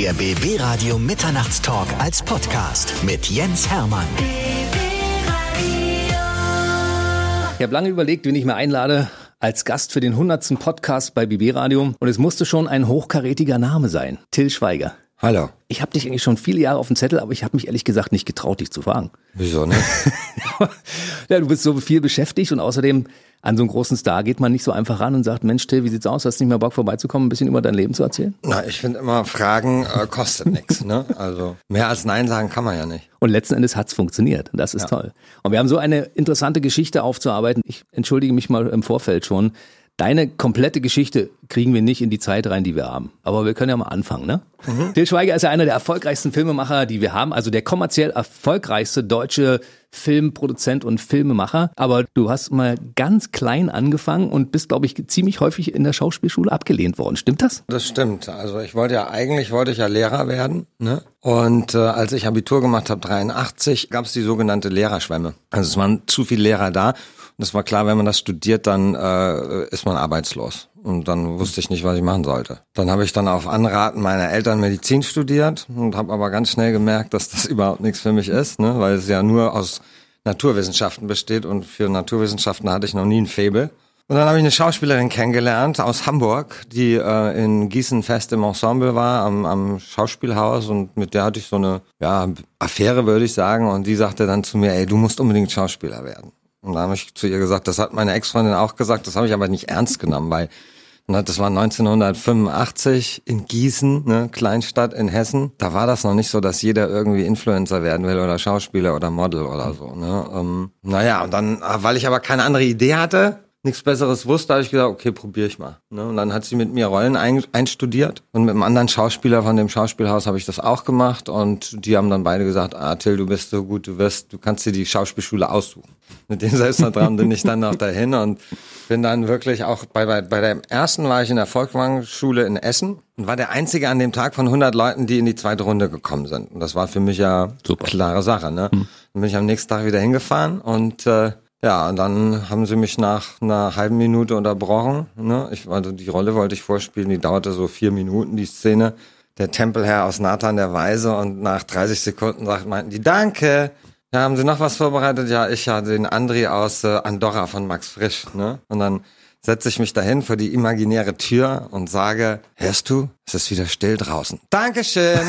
Der BB Radio Mitternachtstalk als Podcast mit Jens Hermann. Ich habe lange überlegt, wen ich mir einlade als Gast für den 100. Podcast bei BB Radio. Und es musste schon ein hochkarätiger Name sein. Till Schweiger. Hallo. Ich habe dich eigentlich schon viele Jahre auf dem Zettel, aber ich habe mich ehrlich gesagt nicht getraut, dich zu fragen. Wieso ne? ja, du bist so viel beschäftigt und außerdem an so einen großen Star geht man nicht so einfach ran und sagt, Mensch Till, wie sieht's aus? Hast du nicht mehr Bock vorbeizukommen, ein bisschen über dein Leben zu erzählen? Na, ich finde immer, Fragen äh, kostet nichts. Ne? Also mehr als Nein sagen kann man ja nicht. Und letzten Endes hat's funktioniert. Das ist ja. toll. Und wir haben so eine interessante Geschichte aufzuarbeiten. Ich entschuldige mich mal im Vorfeld schon. Deine komplette Geschichte kriegen wir nicht in die Zeit rein, die wir haben. Aber wir können ja mal anfangen, ne? Mhm. Til Schweiger ist ja einer der erfolgreichsten Filmemacher, die wir haben. Also der kommerziell erfolgreichste deutsche Filmproduzent und Filmemacher. Aber du hast mal ganz klein angefangen und bist, glaube ich, ziemlich häufig in der Schauspielschule abgelehnt worden. Stimmt das? Das stimmt. Also ich wollte ja eigentlich wollte ich ja Lehrer werden. Ne? Und äh, als ich Abitur gemacht habe, 83, gab es die sogenannte Lehrerschwemme. Also es waren zu viele Lehrer da. Das war klar, wenn man das studiert, dann äh, ist man arbeitslos. Und dann wusste ich nicht, was ich machen sollte. Dann habe ich dann auf Anraten meiner Eltern Medizin studiert und habe aber ganz schnell gemerkt, dass das überhaupt nichts für mich ist, ne? weil es ja nur aus Naturwissenschaften besteht und für Naturwissenschaften hatte ich noch nie ein Faible. Und dann habe ich eine Schauspielerin kennengelernt aus Hamburg, die äh, in Gießen fest im Ensemble war, am, am Schauspielhaus und mit der hatte ich so eine ja, Affäre, würde ich sagen. Und die sagte dann zu mir, ey, du musst unbedingt Schauspieler werden. Und da habe ich zu ihr gesagt, das hat meine Ex-Freundin auch gesagt, das habe ich aber nicht ernst genommen, weil ne, das war 1985 in Gießen, ne, Kleinstadt in Hessen. Da war das noch nicht so, dass jeder irgendwie Influencer werden will oder Schauspieler oder Model oder so. Ne? Ähm, naja, und dann, weil ich aber keine andere Idee hatte, nichts Besseres wusste, habe ich gesagt, okay, probiere ich mal. Ne? Und dann hat sie mit mir Rollen ein, einstudiert und mit einem anderen Schauspieler von dem Schauspielhaus habe ich das auch gemacht und die haben dann beide gesagt, ah Till, du bist so gut, du wirst, du kannst dir die Schauspielschule aussuchen. Mit dem Selbstvertrauen bin ich dann noch dahin und bin dann wirklich auch bei, bei, bei der ersten war ich in der Volkswagen-Schule in Essen und war der einzige an dem Tag von 100 Leuten, die in die zweite Runde gekommen sind. Und das war für mich ja Super. klare Sache. Ne? Hm. Dann bin ich am nächsten Tag wieder hingefahren und äh, ja, und dann haben sie mich nach einer halben Minute unterbrochen. Ne? Ich, also die Rolle wollte ich vorspielen, die dauerte so vier Minuten, die Szene. Der Tempelherr aus Nathan der Weise und nach 30 Sekunden sagt, meinten die, danke. Ja, haben Sie noch was vorbereitet? Ja, ich hatte den André aus äh, Andorra von Max Frisch. Ne? Und dann setze ich mich dahin vor die imaginäre Tür und sage, hörst du, es ist wieder still draußen. Dankeschön.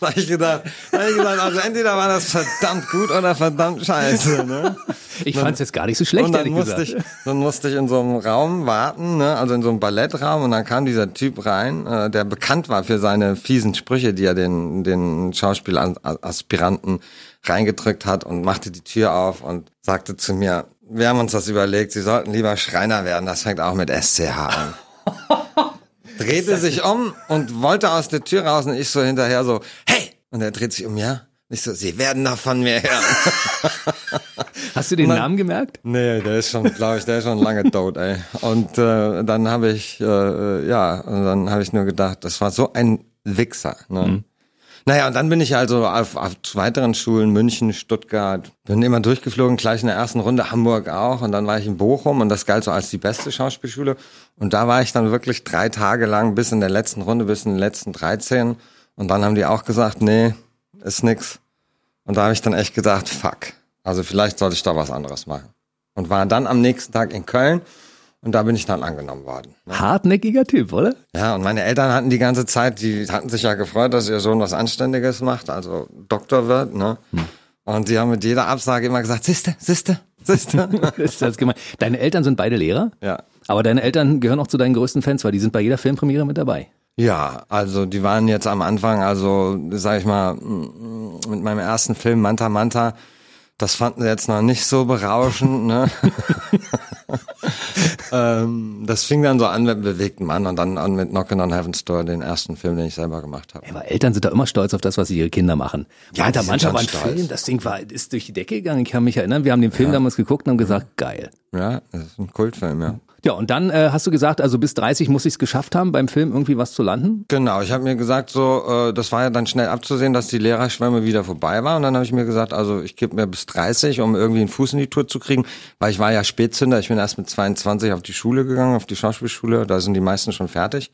da habe ich gedacht, da hab ich gedacht, also entweder war das verdammt gut oder verdammt scheiße. Ne? Ich fand es jetzt gar nicht so schlecht, und dann musste gesagt. Ich, dann musste ich in so einem Raum warten, ne? also in so einem Ballettraum und dann kam dieser Typ rein, äh, der bekannt war für seine fiesen Sprüche, die er den, den Schauspielaspiranten reingedrückt hat und machte die Tür auf und sagte zu mir, wir haben uns das überlegt, Sie sollten lieber Schreiner werden, das fängt auch mit SCH an. Drehte sich um und wollte aus der Tür raus und ich so hinterher so, hey! Und er dreht sich um, ja? Ich so, Sie werden doch von mir hören. Hast du den dann, Namen gemerkt? Nee, der ist schon, glaube ich, der ist schon lange tot, ey. Und äh, dann habe ich, äh, ja, und dann habe ich nur gedacht, das war so ein Wichser. Ne? Mhm. Naja, und dann bin ich also auf, auf weiteren Schulen, München, Stuttgart, bin immer durchgeflogen, gleich in der ersten Runde, Hamburg auch. Und dann war ich in Bochum und das galt so als die beste Schauspielschule. Und da war ich dann wirklich drei Tage lang bis in der letzten Runde, bis in den letzten 13. Und dann haben die auch gesagt, nee, ist nix. Und da habe ich dann echt gedacht, fuck. Also vielleicht sollte ich da was anderes machen. Und war dann am nächsten Tag in Köln und da bin ich dann angenommen worden. Ne? Hartnäckiger Typ, oder? Ja, und meine Eltern hatten die ganze Zeit, die hatten sich ja gefreut, dass ihr Sohn was Anständiges macht, also Doktor wird, ne? Hm. Und die haben mit jeder Absage immer gesagt, Siste, Siste, Siste. ist das gemein. Deine Eltern sind beide Lehrer? Ja. Aber deine Eltern gehören auch zu deinen größten Fans, weil die sind bei jeder Filmpremiere mit dabei. Ja, also die waren jetzt am Anfang, also sag ich mal, mit meinem ersten Film Manta Manta, das fanden sie jetzt noch nicht so berauschend, ne? ähm, das fing dann so an mit bewegten Mann und dann an mit Knockin' on Heaven's Door, den ersten Film, den ich selber gemacht habe. Aber Eltern sind da immer stolz auf das, was ihre Kinder machen. Ja, Meint manchmal war ein stolz. Film, das Ding war, ist durch die Decke gegangen. Ich kann mich erinnern, wir haben den Film ja. damals geguckt und haben gesagt, geil. Ja, das ist ein Kultfilm, ja. Ja, und dann äh, hast du gesagt, also bis 30 muss ich es geschafft haben, beim Film irgendwie was zu landen? Genau, ich habe mir gesagt, so, äh, das war ja dann schnell abzusehen, dass die Lehrerschwemme wieder vorbei war. Und dann habe ich mir gesagt, also ich gebe mir bis 30, um irgendwie einen Fuß in die Tour zu kriegen, weil ich war ja Spätzünder. Ich bin erst mit 22 auf die Schule gegangen, auf die Schauspielschule. Da sind die meisten schon fertig.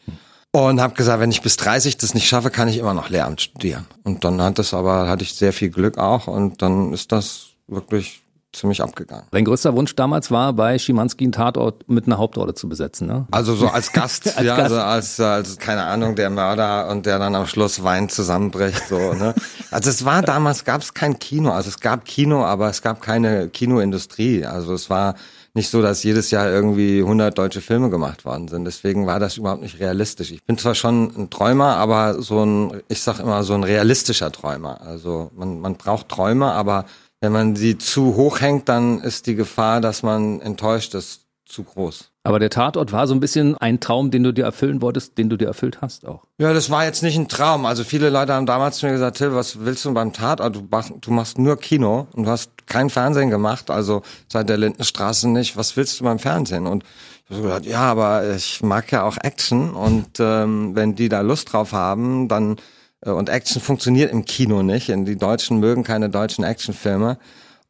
und habe gesagt, wenn ich bis 30 das nicht schaffe, kann ich immer noch Lehramt studieren. Und dann hat das aber hatte ich sehr viel Glück auch und dann ist das wirklich ziemlich abgegangen. Dein größter Wunsch damals war, bei Schimanski einen Tatort mit einer Hauptrolle zu besetzen, ne? Also so als Gast, als ja, Gast. also als, als, keine Ahnung, der Mörder und der dann am Schluss weint zusammenbricht, so, ne? Also es war damals, gab es kein Kino, also es gab Kino, aber es gab keine Kinoindustrie. Also es war nicht so, dass jedes Jahr irgendwie 100 deutsche Filme gemacht worden sind. Deswegen war das überhaupt nicht realistisch. Ich bin zwar schon ein Träumer, aber so ein, ich sag immer, so ein realistischer Träumer. Also man, man braucht Träume, aber wenn man sie zu hoch hängt, dann ist die Gefahr, dass man enttäuscht ist, zu groß. Aber der Tatort war so ein bisschen ein Traum, den du dir erfüllen wolltest, den du dir erfüllt hast auch. Ja, das war jetzt nicht ein Traum. Also viele Leute haben damals zu mir gesagt, Till, was willst du beim Tatort? Du machst, du machst nur Kino und du hast kein Fernsehen gemacht, also seit der Lindenstraße nicht. Was willst du beim Fernsehen? Und ich habe so gesagt, ja, aber ich mag ja auch Action und ähm, wenn die da Lust drauf haben, dann und Action funktioniert im Kino nicht. Die Deutschen mögen keine deutschen Actionfilme.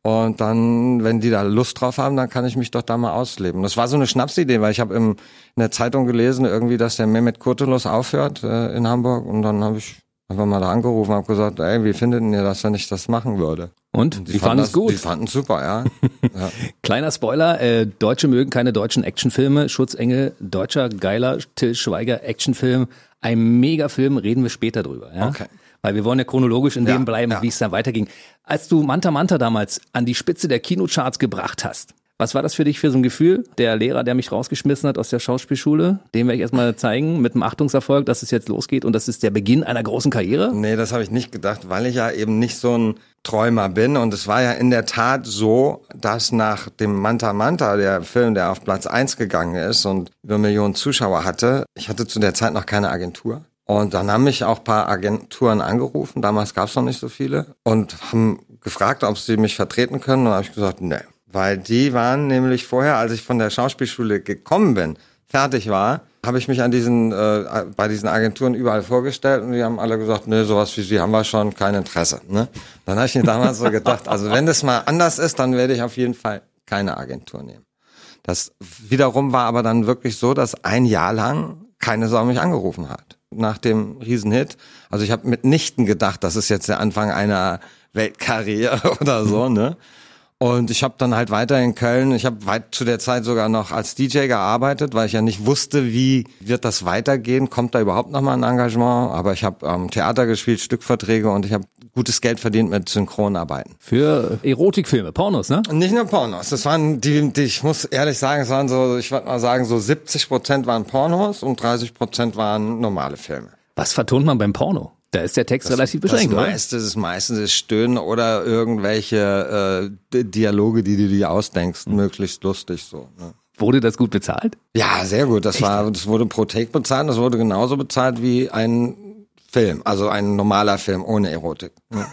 Und dann, wenn die da Lust drauf haben, dann kann ich mich doch da mal ausleben. Das war so eine Schnapsidee, weil ich habe in der Zeitung gelesen, irgendwie, dass der Mehmet Kurtulus aufhört äh, in Hamburg. Und dann habe ich einfach mal da angerufen und habe gesagt, ey, wie findet ihr das, wenn ich das machen würde? Und? Die Die fanden es gut. Die fanden es super, ja. ja. Kleiner Spoiler, äh, Deutsche mögen keine deutschen Actionfilme. Schutzengel, deutscher, geiler Till Schweiger Actionfilm. Ein Megafilm, reden wir später drüber. Ja? Okay. Weil wir wollen ja chronologisch in Ja, dem bleiben, ja. wie es dann weiterging. Als du Manta Manta damals an die Spitze der Kinocharts gebracht hast, was war das für dich für so ein Gefühl? Der Lehrer, der mich rausgeschmissen hat aus der Schauspielschule, dem werde ich erstmal zeigen, mit einem Achtungserfolg, dass es jetzt losgeht und das ist der Beginn einer großen Karriere? Nee, das habe ich nicht gedacht, weil ich ja eben nicht so ein Träumer bin. Und es war ja in der Tat so, dass nach dem Manta Manta, der Film, der auf Platz eins gegangen ist und über Millionen Zuschauer hatte, ich hatte zu der Zeit noch keine Agentur. Und dann haben mich auch ein paar Agenturen angerufen, damals gab es noch nicht so viele, und haben gefragt, ob sie mich vertreten können. Und habe ich gesagt, nee. Weil die waren nämlich vorher, als ich von der Schauspielschule gekommen bin, fertig war, habe ich mich an diesen äh, bei diesen Agenturen überall vorgestellt und die haben alle gesagt, nee, sowas wie Sie haben wir schon, kein Interesse. Ne? Dann habe ich mir damals so gedacht, also wenn das mal anders ist, dann werde ich auf jeden Fall keine Agentur nehmen. Das wiederum war aber dann wirklich so, dass ein Jahr lang keine Sau mich angerufen hat. Nach dem Riesenhit. Also ich habe mitnichten gedacht, das ist jetzt der Anfang einer Weltkarriere oder so, ne? Und ich habe dann halt weiter in Köln, ich habe weit zu der Zeit sogar noch als DJ gearbeitet, weil ich ja nicht wusste, wie wird das weitergehen, kommt da überhaupt noch mal ein Engagement. Aber ich habe ähm, Theater gespielt, Stückverträge und ich habe gutes Geld verdient mit Synchronarbeiten. Für Erotikfilme, Pornos, ne? Nicht nur Pornos, das waren die, die, ich muss ehrlich sagen, es waren so, ich würde mal sagen, so 70 Prozent waren Pornos und 30 Prozent waren normale Filme. Was vertont man beim Porno? Da ist der Text relativ Das beschränkt, oder? meiste, das meiste ist Stöhnen oder irgendwelche äh, Dialoge, die du dir ausdenkst, möglichst lustig so. Ne? Wurde das gut bezahlt? Ja, sehr gut. Das war, das wurde pro Take bezahlt. Das wurde genauso bezahlt wie ein Film, also ein normaler Film ohne Erotik. Ja.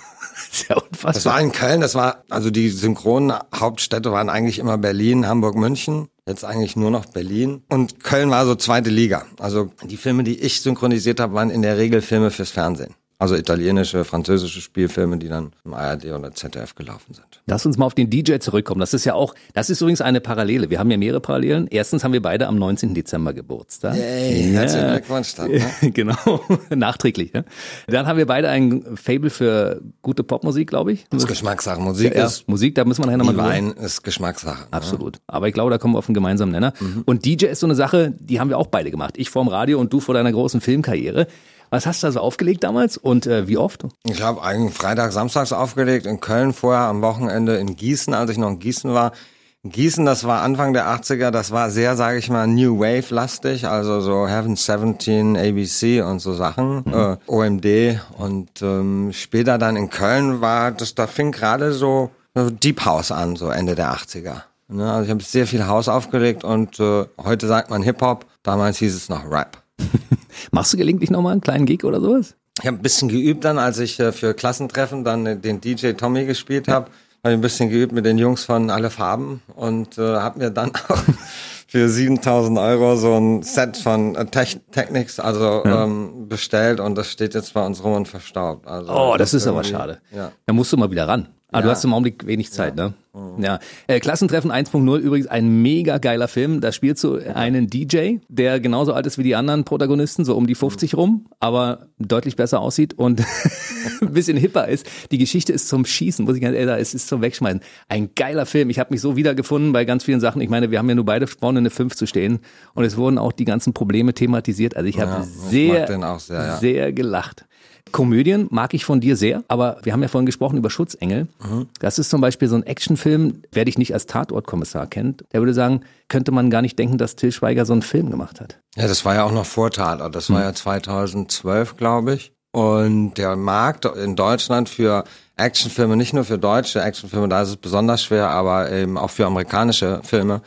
Sehr Das unfassbar. war in Köln. Das war, also die synchronen Hauptstädte waren eigentlich immer Berlin, Hamburg, München. Jetzt eigentlich nur noch Berlin. Und Köln war so zweite Liga. Also die Filme, die ich synchronisiert habe, waren in der Regel Filme fürs Fernsehen. Also italienische, französische Spielfilme, die dann im ARD oder ZDF gelaufen sind. Lass uns mal auf den DJ zurückkommen. Das ist ja auch, das ist übrigens eine Parallele. Wir haben ja mehrere Parallelen. Erstens haben wir beide am 19. Dezember Geburtstag. Yay, herzlichen Glückwunsch dann. Ne? genau, nachträglich. Ja. Dann haben wir beide ein Fable für gute Popmusik, glaube ich. Das ist Geschmackssache. Musik Ja, ist, Musik, da müssen wir nachher nochmal. Wein ist Geschmackssache. ne? Absolut. Aber ich glaube, da kommen wir auf einen gemeinsamen Nenner. Und DJ ist so eine Sache, die haben wir auch beide gemacht. Ich vorm Radio und du vor deiner großen Filmkarriere. Was hast du da so aufgelegt damals und äh, wie oft? Ich habe eigentlich Freitag, Samstags aufgelegt, in Köln vorher, am Wochenende in Gießen, als ich noch in Gießen war. Gießen, das war Anfang der 80er, das war sehr, sage ich mal, New Wave-lastig, also so Heaven 17, ABC und so Sachen, äh, OMD. Und ähm, später dann in Köln war das, da fing gerade so so Deep House an, so Ende der 80er. Ne? Also ich habe sehr viel House aufgelegt und äh, heute sagt man Hip-Hop, damals hieß es noch Rap. Machst du gelegentlich nochmal einen kleinen Gig oder sowas? Ich habe ein bisschen geübt dann, als ich äh, für Klassentreffen dann äh, den DJ Tommy gespielt habe. Habe ich ein bisschen geübt mit den Jungs von Alle Farben und äh, habe mir dann auch für 7000 Euro so ein Set von äh, Tech Technics also ähm, bestellt und das steht jetzt bei uns rum und verstaubt. Also Oh, das ist aber schade. Ja. Da musst du mal wieder ran. Ah, du hast im Augenblick wenig Zeit, ne? Ja. Äh, Klassentreffen 1.0 übrigens ein mega geiler Film. Da spielst du einen DJ, der genauso alt ist wie die anderen Protagonisten, so um die 50 rum, aber deutlich besser aussieht und ein bisschen hipper ist. Die Geschichte ist zum Schießen, muss ich ganz ehrlich sagen, es ist zum Wegschmeißen. Ein geiler Film. Ich habe mich so wiedergefunden bei ganz vielen Sachen. Ich meine, wir haben ja nur beide vorne eine 5 zu stehen und es wurden auch die ganzen Probleme thematisiert. Also ich habe Ja, sehr, sehr, ja. sehr gelacht. Komödien mag ich von dir sehr, aber wir haben ja vorhin gesprochen über Schutzengel. Mhm. Das ist zum Beispiel so ein Actionfilm, wer dich nicht als Tatortkommissar kennt, der würde sagen, könnte man gar nicht denken, dass Till Schweiger so einen Film gemacht hat. Ja, das war ja auch noch vor Tatort. Das war ja 2012, glaube ich. Und der Markt in Deutschland für Actionfilme, nicht nur für deutsche Actionfilme, da ist es besonders schwer, aber eben auch für amerikanische Filme,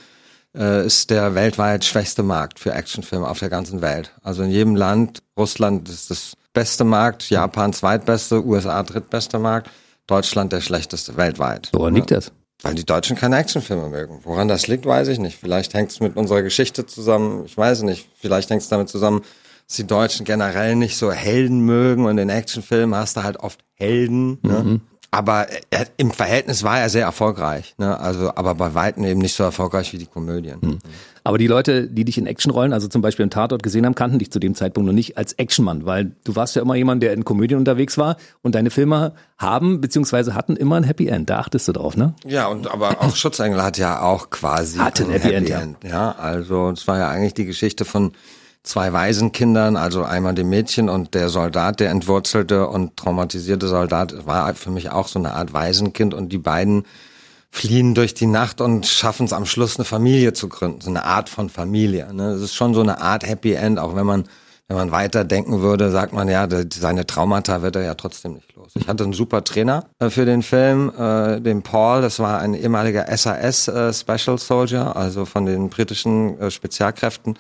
äh, ist der weltweit schwächste Markt für Actionfilme auf der ganzen Welt. Also in jedem Land, Russland ist das beste Markt, Japan zweitbeste, USA drittbeste Markt, Deutschland der schlechteste weltweit. Woran liegt das? Weil die Deutschen keine Actionfilme mögen. Woran das liegt, weiß ich nicht. Vielleicht hängt es mit unserer Geschichte zusammen. Ich weiß nicht. Vielleicht hängt es damit zusammen, dass die Deutschen generell nicht so Helden mögen und in Actionfilmen hast du halt oft Helden. Ne? Aber er, im Verhältnis war er sehr erfolgreich. Ne? Also, aber bei weitem eben nicht so erfolgreich wie die Komödien. Aber die Leute, die dich in Actionrollen, also zum Beispiel im Tatort gesehen haben, kannten dich zu dem Zeitpunkt noch nicht als Actionmann, weil du warst ja immer jemand, der in Komödien unterwegs war und deine Filme haben beziehungsweise hatten immer ein Happy End. Da achtest du drauf, ne? Ja, und aber auch Schutzengel hat ja auch quasi Hatte ein Happy End, ja. ja. also es war ja eigentlich die Geschichte von zwei Waisenkindern, also einmal dem Mädchen und der Soldat, der entwurzelte und traumatisierte Soldat, war für mich auch so eine Art Waisenkind und die beiden fliehen durch die Nacht und schaffen es am Schluss eine Familie zu gründen, so eine Art von Familie. Ne? Es ist schon so eine Art Happy End, auch wenn man wenn man weiter denken würde, sagt man ja, seine Traumata wird er ja trotzdem nicht los. Ich hatte einen super Trainer äh, für den Film, äh, den Paul, das war ein ehemaliger SAS äh, Special Soldier, also von den britischen äh, Spezialkräften,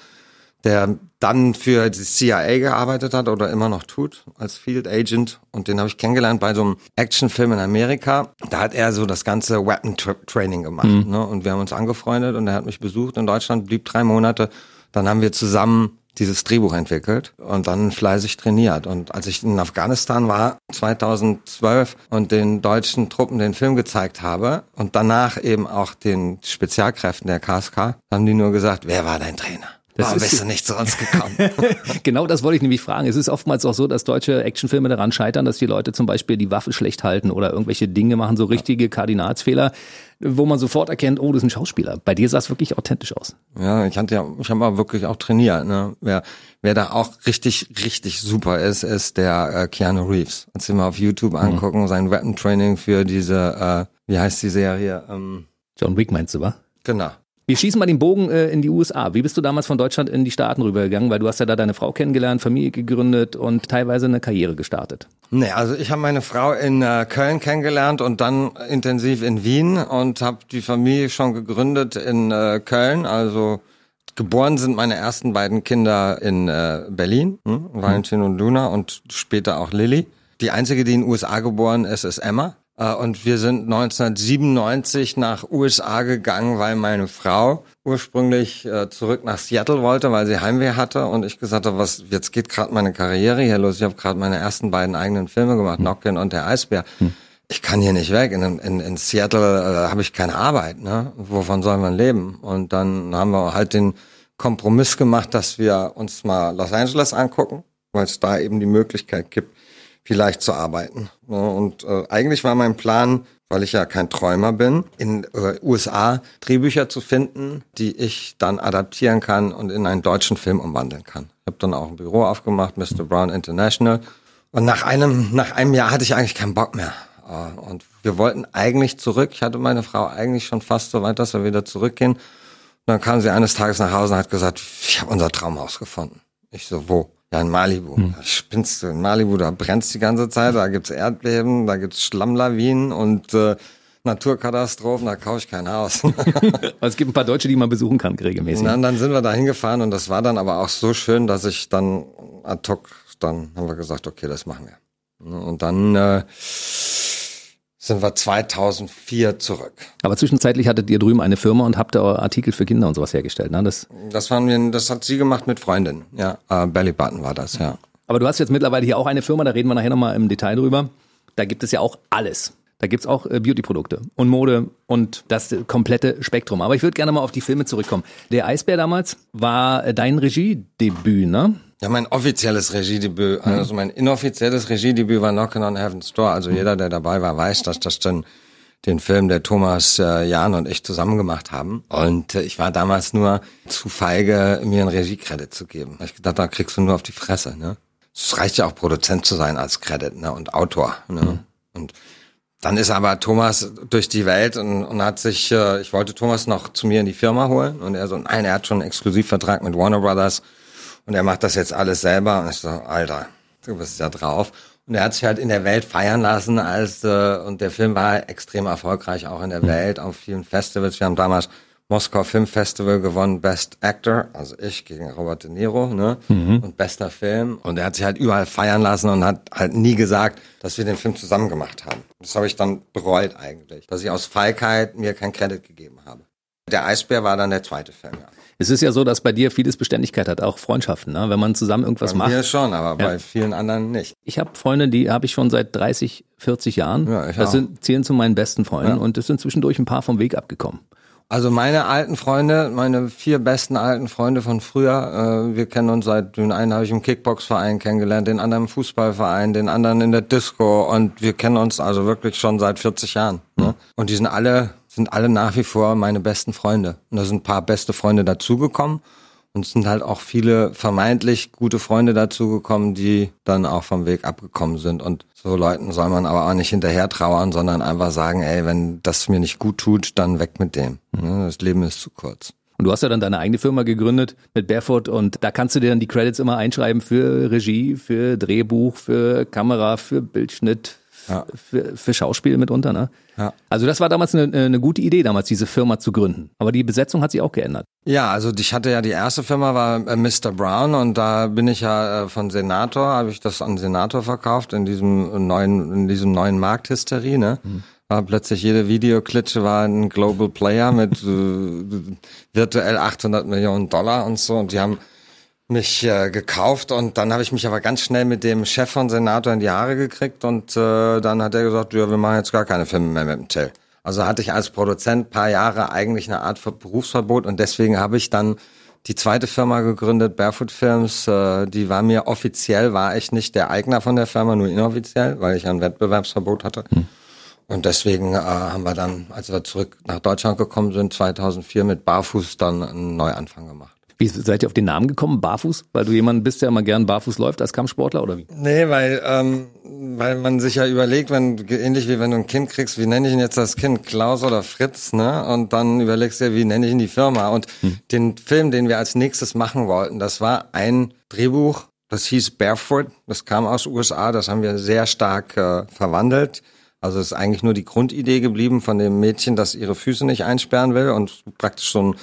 der dann für die CIA gearbeitet hat oder immer noch tut als Field Agent und den habe ich kennengelernt bei so einem Actionfilm in Amerika. Da hat er so das ganze Weapon Tra Training gemacht ne? und wir haben uns angefreundet und er hat mich besucht in Deutschland, blieb drei Monate. Dann haben wir zusammen dieses Drehbuch entwickelt und dann fleißig trainiert. Und als ich in Afghanistan war, 2012, und den deutschen Truppen den Film gezeigt habe und danach eben auch den Spezialkräften der KSK, haben die nur gesagt, wer war dein Trainer? Das ist- bist du nicht zu uns gekommen? Genau das wollte ich nämlich fragen. Es ist oftmals auch so, dass deutsche Actionfilme daran scheitern, dass die Leute zum Beispiel die Waffe schlecht halten oder irgendwelche Dinge machen, so richtige Kardinalsfehler, wo man sofort erkennt, oh, das ist ein Schauspieler. Bei dir sah es wirklich authentisch aus. Ja, ich hatte ja, ich habe mal wirklich auch trainiert. Ne? Wer, wer da auch richtig, richtig super ist, ist der äh, Keanu Reeves. Kannst du mal auf YouTube angucken, sein Weapon Training für diese, äh, wie heißt die Serie? Ähm, John Wick meinst du, wa? genau. Wir schießen mal den Bogen äh, in die USA. Wie bist du damals von Deutschland in die Staaten rübergegangen? Weil du hast ja da deine Frau kennengelernt, Familie gegründet und teilweise eine Karriere gestartet. Nee, also ich habe meine Frau in äh, Köln kennengelernt und dann intensiv in Wien und habe die Familie schon gegründet in äh, Köln. Also geboren sind meine ersten beiden Kinder in äh, Berlin, hm? Valentin und Luna und später auch Lilly. Die einzige, die in den USA geboren ist, ist Emma. Äh, Und wir sind 1997 nach USA gegangen, weil meine Frau ursprünglich äh, zurück nach Seattle wollte, weil sie Heimweh hatte und ich gesagt habe, was jetzt geht gerade meine Karriere hier los. Ich habe gerade meine ersten beiden eigenen Filme gemacht, Nocken und der Eisbär. Ich kann hier nicht weg. In, in, in Seattle äh, habe ich keine Arbeit. Ne? Wovon soll man leben? Und dann haben wir halt den Kompromiss gemacht, dass wir uns mal Los Angeles angucken, weil es da eben die Möglichkeit gibt, vielleicht zu arbeiten. Ja, Und äh, eigentlich war mein Plan, weil ich ja kein Träumer bin, in äh, USA Drehbücher zu finden, die ich dann adaptieren kann und in einen deutschen Film umwandeln kann. Ich habe dann auch ein Büro aufgemacht, Mr. Brown International. Und nach einem, nach einem Jahr hatte ich eigentlich keinen Bock mehr. Äh, Und wir wollten eigentlich zurück. Ich hatte meine Frau eigentlich schon fast so weit, dass wir wieder zurückgehen. Und dann kam sie eines Tages nach Hause und hat gesagt, ich habe unser Traumhaus gefunden. Ich so, wo? Ja, in Malibu. Da Spinnst du in Malibu, da brennt's die ganze Zeit, da gibt's Erdbeben, da gibt's Schlammlawinen und äh, Naturkatastrophen, da kaufe ich kein Haus. Es gibt ein paar Deutsche, die man besuchen kann, regelmäßig. Und dann, dann sind wir da hingefahren und das war dann aber auch so schön, dass ich dann ad hoc, dann haben wir gesagt, okay, das machen wir. Und dann äh, sind wir 2004 zurück. Aber zwischenzeitlich hattet ihr drüben eine Firma und habt da Artikel für Kinder und sowas hergestellt. Ne? Das, Das waren wir, das hat sie gemacht mit Freundin. Ja, äh, Belly Button war das, ja. aber du hast jetzt mittlerweile hier auch eine Firma, da reden wir nachher nochmal im Detail drüber. Da gibt es ja auch alles. Da gibt's auch äh, Beauty-Produkte und Mode und das komplette Spektrum. Aber ich würde gerne mal auf die Filme zurückkommen. Der Eisbär damals war äh, dein Regiedebüt, ne? Ja, mein offizielles Regiedebüt, also mein inoffizielles Regiedebüt war Knockin' on Heaven's Door. Also jeder, der dabei war, weiß, dass das dann den Film der Thomas äh, Jan und ich zusammen gemacht haben. Und äh, ich war damals nur zu feige, mir einen Regiekredit zu geben. Ich dachte, da kriegst du nur auf die Fresse. Ne? Es reicht ja auch Produzent zu sein als Credit ne? und Autor. Ne? Mhm. Und dann ist aber Thomas durch die Welt und, und hat sich, äh, ich wollte Thomas noch zu mir in die Firma holen und er so, nein, er hat schon einen Exklusivvertrag mit Warner Brothers und er macht das jetzt alles selber. Und ich so, Alter, du bist ja drauf. Und er hat sich halt in der Welt feiern lassen als äh, und der Film war extrem erfolgreich auch in der mhm. Welt auf vielen Festivals. Wir haben damals Moskau Film Festival gewonnen, Best Actor, also ich gegen Robert De Niro, ne? Mhm. Und bester Film. Und er hat sich halt überall feiern lassen und hat halt nie gesagt, dass wir den Film zusammen gemacht haben. Das habe ich dann bereut eigentlich, dass ich aus Feigheit mir kein Credit gegeben habe. Der Eisbär war dann der zweite Film, ja. Es ist ja so, dass bei dir vieles Beständigkeit hat, auch Freundschaften, ne? wenn man zusammen irgendwas bei macht. Mir schon, aber ja. bei vielen anderen nicht. Ich habe Freunde, die habe ich schon seit 30, 40 Jahren. Ja, ich das auch. sind, zählen zu meinen besten Freunden ja. und es sind zwischendurch ein paar vom Weg abgekommen. Also meine alten Freunde, meine vier besten alten Freunde von früher, äh, wir kennen uns seit, den einen habe ich im Kickboxverein kennengelernt, den anderen im Fußballverein, den anderen in der Disco und wir kennen uns also wirklich schon seit 40 Jahren. Ne? Und die sind alle sind alle nach wie vor meine besten Freunde. Und da sind ein paar beste Freunde dazugekommen. Und es sind halt auch viele vermeintlich gute Freunde dazugekommen, die dann auch vom Weg abgekommen sind. Und so Leuten soll man aber auch nicht hinterher trauern, sondern einfach sagen, ey, wenn das mir nicht gut tut, dann weg mit dem. Mhm. Das Leben ist zu kurz. Und du hast ja dann deine eigene Firma gegründet mit Barefoot und da kannst du dir dann die Credits immer einschreiben für Regie, für Drehbuch, für Kamera, für Bildschnitt, ja. für, für Schauspiel mitunter. Ne? Ja. Also das war damals eine, eine gute Idee, damals diese Firma zu gründen. Aber die Besetzung hat sich auch geändert. Ja, also ich hatte ja die erste Firma war äh, Mr. Brown und da bin ich ja äh, von Senator, habe ich das an Senator verkauft in diesem neuen in diesem neuen Markthysterie, ne? Mhm. War plötzlich jede Videoklitsche war ein Global Player mit äh, virtuell 800 Millionen Dollar und so und die haben mich äh, gekauft und dann habe ich mich aber ganz schnell mit dem Chef von Senator in die Haare gekriegt und äh, dann hat er gesagt, ja, wir machen jetzt gar keine Filme mehr mit dem Till. Also hatte ich als Produzent paar Jahre eigentlich eine Art Berufsverbot und deswegen habe ich dann die zweite Firma gegründet, Barefoot Films. Äh, die war mir offiziell, war ich nicht der Eigner von der Firma, nur inoffiziell, weil ich ein Wettbewerbsverbot hatte. Hm. Und deswegen äh, haben wir dann, als wir zurück nach Deutschland gekommen sind, 2004 mit Barfuß dann einen Neuanfang gemacht. Wie seid ihr auf den Namen gekommen? Barfuß? Weil du jemand bist, der immer gern barfuß läuft als Kampfsportler oder wie? Nee, weil, ähm, weil man sich ja überlegt, wenn, ähnlich wie wenn du ein Kind kriegst, wie nenne ich ihn jetzt das Kind? Klaus oder Fritz, ne? Und dann überlegst du ja, wie nenne ich ihn die Firma? Und hm. den Film, den wir als nächstes machen wollten, das war ein Drehbuch, das hieß Barefoot, das kam aus USA, das haben wir sehr stark äh, verwandelt. Also es ist eigentlich nur die Grundidee geblieben von dem Mädchen, das ihre Füße nicht einsperren will und praktisch so ein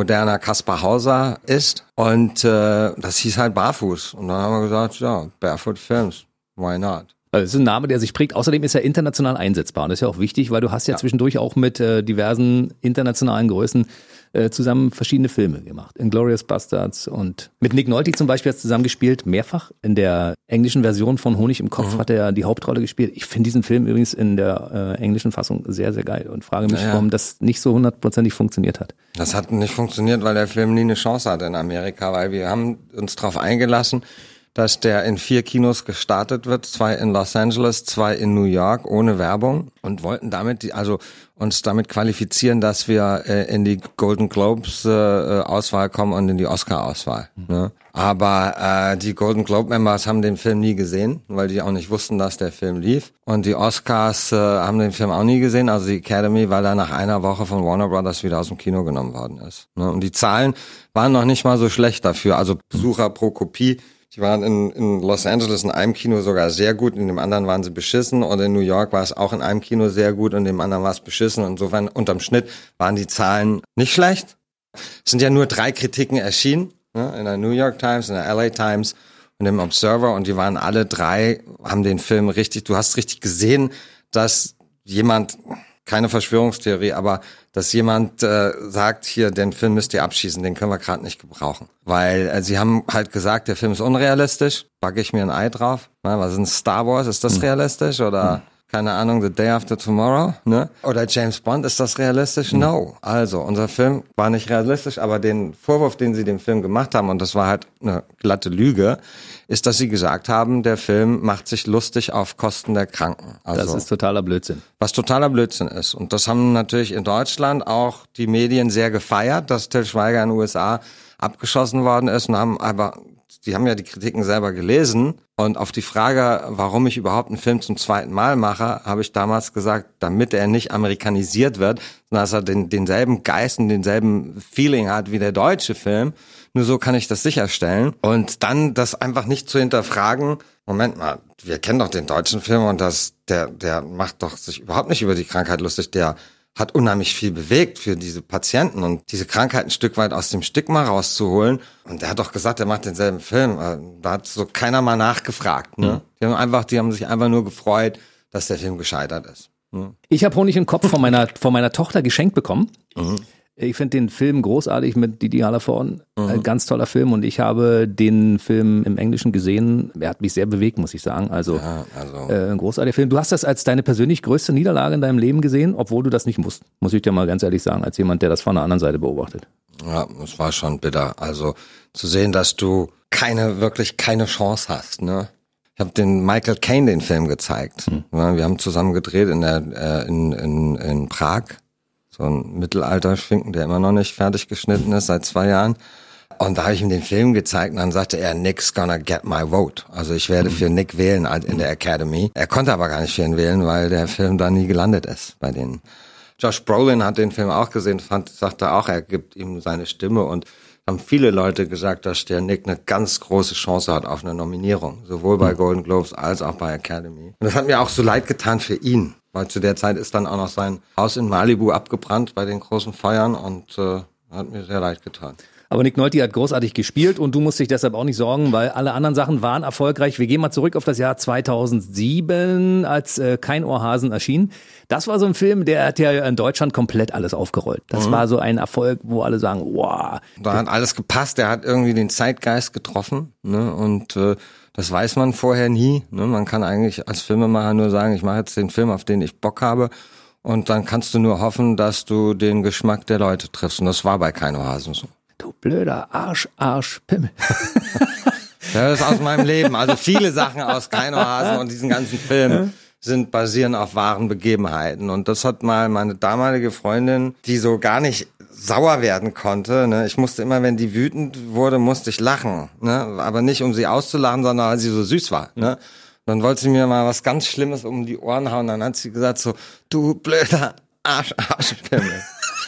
moderner Kaspar Hauser ist. Und äh, das hieß halt Barfuß. Und dann haben wir gesagt, ja, Barefoot Films, why not? Also das ist ein Name, der sich prägt. Außerdem ist er international einsetzbar. Und das ist ja auch wichtig, weil du hast ja, ja. zwischendurch auch mit äh, diversen internationalen Größen äh, zusammen verschiedene Filme gemacht. Inglorious Bastards und mit Nick Nolte zum Beispiel hat zusammen gespielt, mehrfach. In der englischen Version von Honig im Kopf mhm. hat er die Hauptrolle gespielt. Ich finde diesen Film übrigens in der äh, englischen Fassung sehr, sehr geil und frage mich, ja, warum das nicht so hundertprozentig funktioniert hat. Das hat nicht funktioniert, weil der Film nie eine Chance hatte in Amerika, weil wir haben uns darauf eingelassen, dass der in vier Kinos gestartet wird, zwei in Los Angeles, zwei in New York, ohne Werbung und wollten damit, die, also uns damit qualifizieren, dass wir äh, in die Golden Globes äh, äh Auswahl kommen und in die Oscar Auswahl. Mhm. Ne? Aber äh, die Golden Globe Members haben den Film nie gesehen, weil die auch nicht wussten, dass der Film lief. Und die Oscars äh, haben den Film auch nie gesehen, also die Academy, weil er nach einer Woche von Warner Brothers wieder aus dem Kino genommen worden ist. Ne? Und die Zahlen waren noch nicht mal so schlecht dafür, also Besucher pro Kopie die waren in, in Los Angeles in einem Kino sogar sehr gut, in dem anderen waren sie beschissen. Und in New York war es auch in einem Kino sehr gut und in dem anderen war es beschissen. Und insofern unterm Schnitt waren die Zahlen nicht schlecht. Es sind ja nur drei Kritiken erschienen, ne, in der New York Times, in der LA Times und im Observer. Und die waren alle drei, haben den Film richtig, du hast richtig gesehen, dass jemand keine Verschwörungstheorie, aber dass jemand äh, sagt, hier, den Film müsst ihr abschießen, den können wir gerade nicht gebrauchen. Weil äh, sie haben halt gesagt, der Film ist unrealistisch, backe ich mir ein Ei drauf. Na, was ist ein Star Wars? Ist das hm. realistisch oder hm. Keine Ahnung, The Day After Tomorrow, ne? Oder James Bond, ist das realistisch? Mhm. No. Also, unser Film war nicht realistisch, aber den Vorwurf, den sie dem Film gemacht haben, und das war halt eine glatte Lüge, ist, dass sie gesagt haben, der Film macht sich lustig auf Kosten der Kranken. Also, Das ist totaler Blödsinn. was totaler Blödsinn ist. Und das haben natürlich in Deutschland auch die Medien sehr gefeiert, dass Till Schweiger in den USA abgeschossen worden ist und haben aber, die haben ja die Kritiken selber gelesen. Und auf die Frage, warum ich überhaupt einen Film zum zweiten Mal mache, habe ich damals gesagt, damit er nicht amerikanisiert wird, sondern dass er den, denselben Geist und denselben Feeling hat wie der deutsche Film. Nur so kann ich das sicherstellen. Und dann das einfach nicht zu hinterfragen, Moment mal, wir kennen doch den deutschen Film und das, der, der macht doch sich überhaupt nicht über die Krankheit lustig, der hat unheimlich viel bewegt für diese Patienten und diese Krankheit ein Stück weit aus dem Stigma rauszuholen. Und der hat doch gesagt, er macht denselben Film. Äh, Da hat so keiner mal nachgefragt. Ne? Die haben einfach, die haben sich einfach nur gefreut, dass der Film gescheitert ist. Ich habe Honig im Kopf von meiner, von meiner Tochter geschenkt bekommen. Ich finde den Film großartig mit Didi Hallervorden. Ein ganz toller Film und ich habe den Film im Englischen gesehen. Er hat mich sehr bewegt, muss ich sagen. Also, Ja, also äh, ein großartiger Film. Du hast das als deine persönlich größte Niederlage in deinem Leben gesehen, obwohl du das nicht musst. Muss ich dir mal ganz ehrlich sagen, als jemand, der das von der anderen Seite beobachtet. Ja, es war schon bitter. Also zu sehen, dass du keine, wirklich keine Chance hast, ne? Ich habe den Michael Caine den Film gezeigt. Ja, Wir haben zusammen gedreht in der äh, in, in, in Prag. So ein Mittelalter-Schwinken, der immer noch nicht fertig geschnitten ist, seit zwei Jahren. Und da habe ich ihm den Film gezeigt und dann sagte er, Nick's gonna get my vote. Also ich werde für Nick wählen als in der Academy. Er konnte aber gar nicht für ihn wählen, weil der Film da nie gelandet ist bei denen. Josh Brolin hat den Film auch gesehen, fand, sagte auch, er gibt ihm seine Stimme und haben viele Leute gesagt, dass der Nick eine ganz große Chance hat auf eine Nominierung, sowohl bei Golden Globes als auch bei Academy. Und das hat mir auch so leid getan für ihn, weil zu der Zeit ist dann auch noch sein Haus in Malibu abgebrannt bei den großen Feiern und äh, hat mir sehr leid getan. Aber Nick Nolte hat großartig gespielt und du musst dich deshalb auch nicht sorgen, weil alle anderen Sachen waren erfolgreich. Wir gehen mal zurück auf das Jahr 2007, als äh, Kein Ohrhasen erschien. Das war so ein Film, der hat ja in Deutschland komplett alles aufgerollt. Das war so ein Erfolg, wo alle sagen, wow. Da hat alles gepasst, er hat irgendwie den Zeitgeist getroffen ne? und äh, das weiß man vorher nie. Ne? Man kann eigentlich als Filmemacher nur sagen, ich mache jetzt den Film, auf den ich Bock habe und dann kannst du nur hoffen, dass du den Geschmack der Leute triffst und das war bei Kein Ohrhasen so. Du blöder Arsch, Arsch, Pimmel. Das ist aus meinem Leben. Also viele Sachen aus Keinohasen und diesen ganzen Film sind basieren auf wahren Begebenheiten. Und das hat mal meine damalige Freundin, die so gar nicht sauer werden konnte. Ne? Ich musste immer, wenn die wütend wurde, musste ich lachen. Ne? Aber nicht, um sie auszulachen, sondern weil sie so süß war. Ne? Dann wollte sie mir mal was ganz Schlimmes um die Ohren hauen. Dann hat sie gesagt so, du blöder Arsch, Arschpimmel.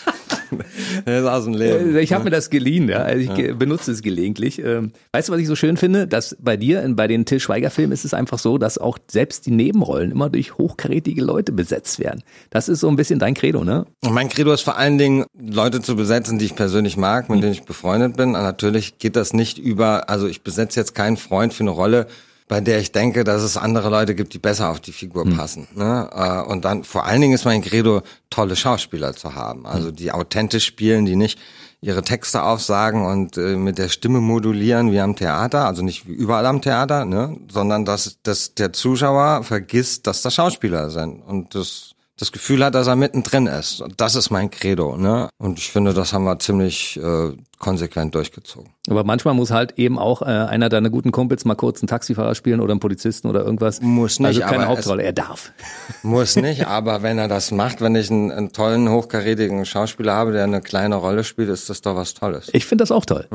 das ist aus dem Leben. Ich habe mir das geliehen, ja. Also ich ge- benutze es gelegentlich. Ähm, Weißt du, was ich so schön finde? Dass bei dir, bei den Till Schweiger-Filmen ist es einfach so, dass auch selbst die Nebenrollen immer durch hochkarätige Leute besetzt werden. Das ist so ein bisschen dein Credo, ne? Und Mein Credo ist vor allen Dingen, Leute zu besetzen, die ich persönlich mag, mit denen ich befreundet bin. Und natürlich geht das nicht über, also ich besetze jetzt keinen Freund für eine Rolle, bei der ich denke, dass es andere Leute gibt, die besser auf die Figur passen. Ne? Äh, Und dann vor allen Dingen ist mein Credo, tolle Schauspieler zu haben. Also die authentisch spielen, die nicht ihre Texte aufsagen und äh, mit der Stimme modulieren wie am Theater, also nicht wie überall am Theater, ne? sondern dass, dass der Zuschauer vergisst, dass das Schauspieler sind und das das Gefühl hat, dass er mittendrin ist. Und das ist mein Credo. Ne? Und ich finde, das haben wir ziemlich äh, konsequent durchgezogen. Aber manchmal muss halt eben auch äh, einer deiner guten Kumpels mal kurz einen Taxifahrer spielen oder einen Polizisten oder irgendwas. Muss nicht, Also keine Hauptrolle, er darf. Muss nicht, aber wenn er das macht, wenn ich einen, einen tollen, hochkarätigen Schauspieler habe, der eine kleine Rolle spielt, ist das doch was Tolles. Ich finde das auch toll.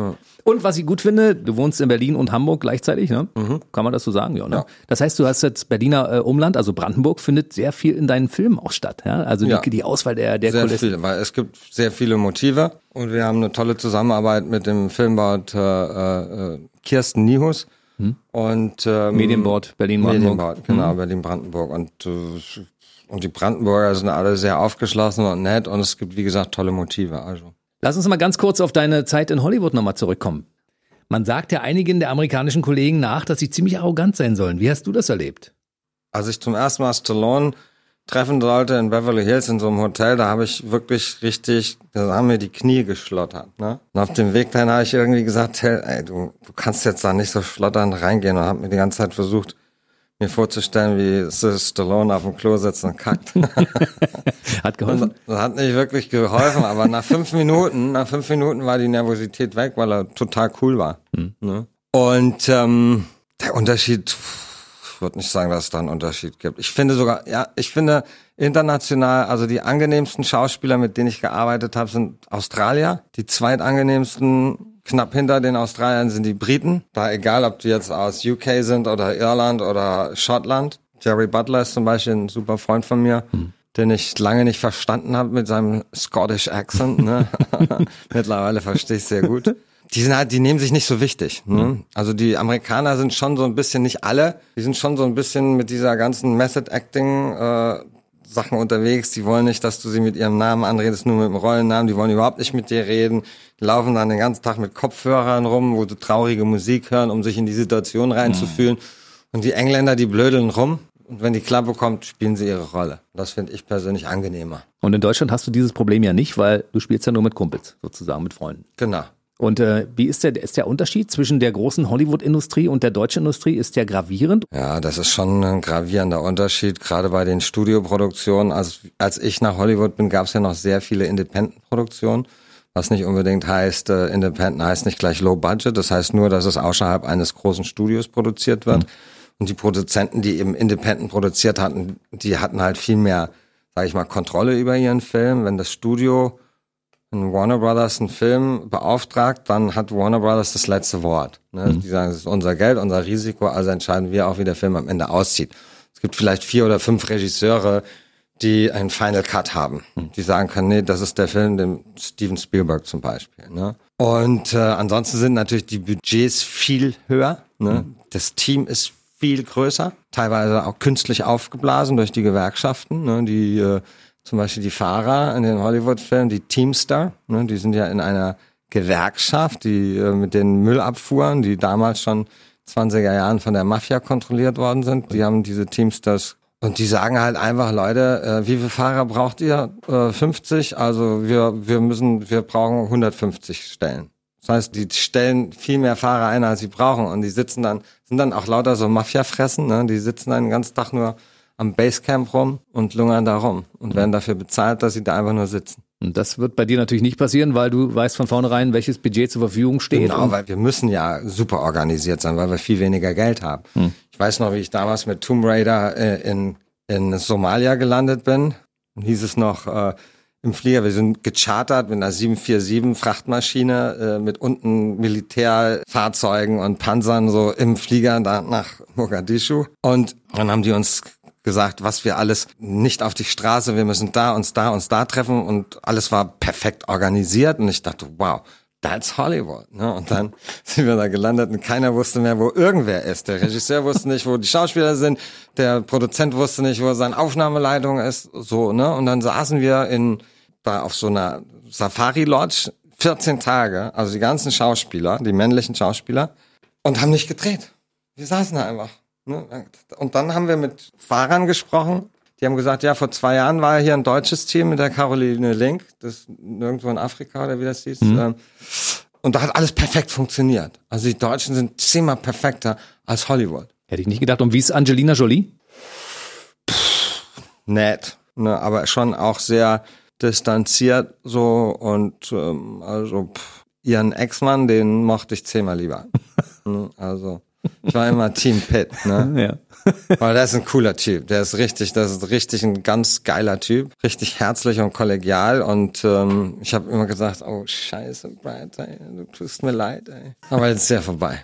Und was ich gut finde, du wohnst in Berlin und Hamburg gleichzeitig, ne? Kann man das so sagen? Ja, ne? Ja. Das heißt, du hast jetzt Berliner äh, Umland, also Brandenburg, findet sehr viel in deinen Filmen auch statt. Ja? Also Ja. die, die Auswahl der, der Sehr Kulissen. viele, weil es gibt sehr viele Motive und wir haben eine tolle Zusammenarbeit mit dem Filmbord äh, äh, Kirsten Niehus und ähm, Medienbord Berlin-Brandenburg. Medienbord, genau, Berlin-Brandenburg und äh, und die Brandenburger sind alle sehr aufgeschlossen und nett und es gibt wie gesagt tolle Motive. Also Lass uns mal ganz kurz auf deine Zeit in Hollywood nochmal zurückkommen. Man sagt ja einigen der amerikanischen Kollegen nach, dass sie ziemlich arrogant sein sollen. Wie hast du das erlebt? als ich zum ersten Mal Stallone treffen sollte in Beverly Hills in so einem Hotel, da habe ich wirklich richtig, da haben mir die Knie geschlottert. Ne? Und auf dem Weg dahin habe ich irgendwie gesagt, hey, ey, du, du kannst jetzt da nicht so schlotternd reingehen und habe mir die ganze Zeit versucht, mir vorzustellen, wie Sir Stallone auf dem Klo sitzt und kackt. Hat geholfen? Das hat nicht wirklich geholfen, aber nach fünf Minuten, nach fünf Minuten war die Nervosität weg, weil er total cool war. Hm. Ne? Und ähm, der Unterschied, ich würde nicht sagen, dass es da einen Unterschied gibt. Ich finde sogar, ja, ich finde international, also die angenehmsten Schauspieler, mit denen ich gearbeitet habe, sind Australier. Die zweitangenehmsten knapp hinter den Australiern sind die Briten. Da egal, ob die jetzt aus UK sind oder Irland oder Schottland. Jerry Butler ist zum Beispiel ein super Freund von mir. Den ich lange nicht verstanden habe mit seinem Scottish Accent. Ne? Mittlerweile verstehe ich sehr gut. Die sind halt, die nehmen sich nicht so wichtig. Ne? Also die Amerikaner sind schon so ein bisschen, nicht alle, die sind schon so ein bisschen mit dieser ganzen Method Acting äh, Sachen unterwegs. Die wollen nicht, dass du sie mit ihrem Namen anredest, nur mit dem Rollennamen. Die wollen überhaupt nicht mit dir reden. Die laufen dann den ganzen Tag mit Kopfhörern rum, wo sie traurige Musik hören, um sich in die Situation reinzufühlen. Und die Engländer, die blödeln rum. Und wenn die Klappe kommt, spielen sie ihre Rolle. Das finde ich persönlich angenehmer. Und in Deutschland hast du dieses Problem ja nicht, weil du spielst ja nur mit Kumpels, sozusagen mit Freunden. Genau. Und äh, wie ist der, ist der Unterschied zwischen der großen Hollywood-Industrie und der deutschen Industrie? Ist der gravierend? Ja, das ist schon ein gravierender Unterschied, gerade bei den Studioproduktionen. Als, als ich nach Hollywood bin, gab es ja noch sehr viele Independent-Produktionen, was nicht unbedingt heißt, äh, Independent heißt nicht gleich Low Budget, das heißt nur, dass es außerhalb eines großen Studios produziert wird. Und die Produzenten, die eben Independent produziert hatten, die hatten halt viel mehr, sage ich mal, Kontrolle über ihren Film. Wenn das Studio wenn Warner Brothers einen Film beauftragt, dann hat Warner Brothers das letzte Wort. Ne? Die sagen, es ist unser Geld, unser Risiko, also entscheiden wir auch, wie der Film am Ende aussieht. Es gibt vielleicht vier oder fünf Regisseure, die einen Final Cut haben. Die sagen können, nee, das ist der Film, den Steven Spielberg zum Beispiel. Ne? Und äh, ansonsten sind natürlich die Budgets viel höher. Ne? Das Team ist viel größer, teilweise auch künstlich aufgeblasen durch die Gewerkschaften, ne? die äh, zum Beispiel die Fahrer in den Hollywood-Filmen, die Teamster, ne, die sind ja in einer Gewerkschaft, die äh, mit den Müllabfuhren, die damals schon 20er Jahren von der Mafia kontrolliert worden sind, die haben diese Teamsters und die sagen halt einfach, Leute, äh, wie viele Fahrer braucht ihr? Äh, 50, also wir, wir müssen, wir brauchen 150 Stellen. Das heißt, die stellen viel mehr Fahrer ein, als sie brauchen und die sitzen dann, sind dann auch lauter so Mafia-Fressen, ne? die sitzen dann den ganzen Tag nur am Basecamp rum und lungern da rum und werden dafür bezahlt, dass sie da einfach nur sitzen. Und das wird bei dir natürlich nicht passieren, weil du weißt von vornherein, welches Budget zur Verfügung steht. Genau, weil wir müssen ja super organisiert sein, weil wir viel weniger Geld haben. Hm. Ich weiß noch, wie ich damals mit Tomb Raider äh, in, in Somalia gelandet bin. Dann hieß es noch äh, im Flieger, wir sind gechartert mit einer 747 Frachtmaschine äh, mit unten Militärfahrzeugen und Panzern so im Flieger nach Mogadischu. Und dann haben die uns gesagt, was wir alles nicht auf die Straße, wir müssen da uns da uns da treffen und alles war perfekt organisiert und ich dachte, wow, that's Hollywood. Ne? Und dann sind wir da gelandet und keiner wusste mehr, wo irgendwer ist. Der Regisseur wusste nicht, wo die Schauspieler sind, der Produzent wusste nicht, wo seine Aufnahmeleitung ist, so, ne? Und dann saßen wir in, da auf so einer Safari-Lodge 14 Tage, also die ganzen Schauspieler, die männlichen Schauspieler, und haben nicht gedreht. Wir saßen da einfach. Ne? Und dann haben wir mit Fahrern gesprochen. Die haben gesagt, ja, vor zwei Jahren war hier ein deutsches Team mit der Caroline Link, das nirgendwo in Afrika oder wie das hieß. Ähm, Und da hat alles perfekt funktioniert. Also die Deutschen sind zehnmal perfekter als Hollywood. Hätte ich nicht gedacht. Und wie ist Angelina Jolie? Nett, ne, aber schon auch sehr distanziert so und ähm, also pff, ihren Ex-Mann, den mochte ich zehnmal lieber. Ne, also ich war immer Team Pitt, ne? Ja. Weil der ist ein cooler Typ. Der ist richtig, das ist richtig ein ganz geiler Typ. Richtig herzlich und kollegial. Und ähm, ich habe immer gesagt, oh scheiße, Brad, ey, du tust mir leid, ey. Aber jetzt ist ja vorbei.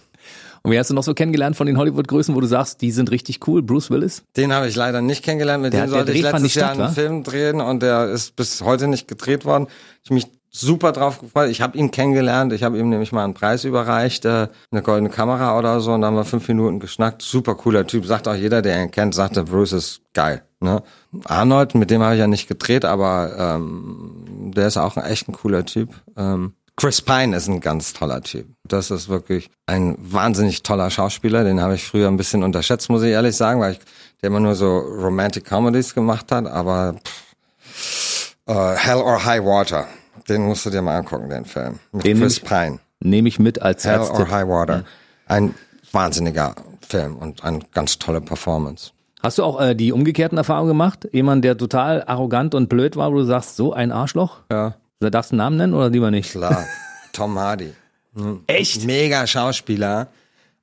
Und wer hast du noch so kennengelernt von den Hollywood-Größen, wo du sagst, die sind richtig cool? Bruce Willis? Den habe ich leider nicht kennengelernt. Mit Der- dem sollte ich letztes Jahr statt, einen wa? Film drehen und der ist bis heute nicht gedreht worden. Ich mich super drauf gefreut. Ich habe ihn kennengelernt. Ich habe ihm nämlich mal einen Preis überreicht, äh, eine goldene Kamera oder so. Und dann haben wir fünf Minuten geschnackt. Super cooler Typ. Sagt auch jeder, der ihn kennt, sagt, der Bruce ist geil. Ne? Arnold, mit dem habe ich ja nicht gedreht, aber ähm, der ist auch ein echt ein cooler Typ. Ähm, Chris Pine ist ein ganz toller Typ. Das ist wirklich ein wahnsinnig toller Schauspieler. Den habe ich früher ein bisschen unterschätzt, muss ich ehrlich sagen, weil ich, der immer nur so Romantic Comedies gemacht hat. Aber pff, äh, Hell or High Water, den musst du dir mal angucken, den Film. Mit Den Chris Pine. Nehme ich mit als Hell or High Water. Ein wahnsinniger Film und eine ganz tolle Performance. Hast du auch äh, die umgekehrten Erfahrungen gemacht? Jemand, der total arrogant und blöd war, wo du sagst, so ein Arschloch? Ja. Darfst du einen Namen nennen oder lieber nicht? Klar, Tom Hardy. Echt? Mega Schauspieler,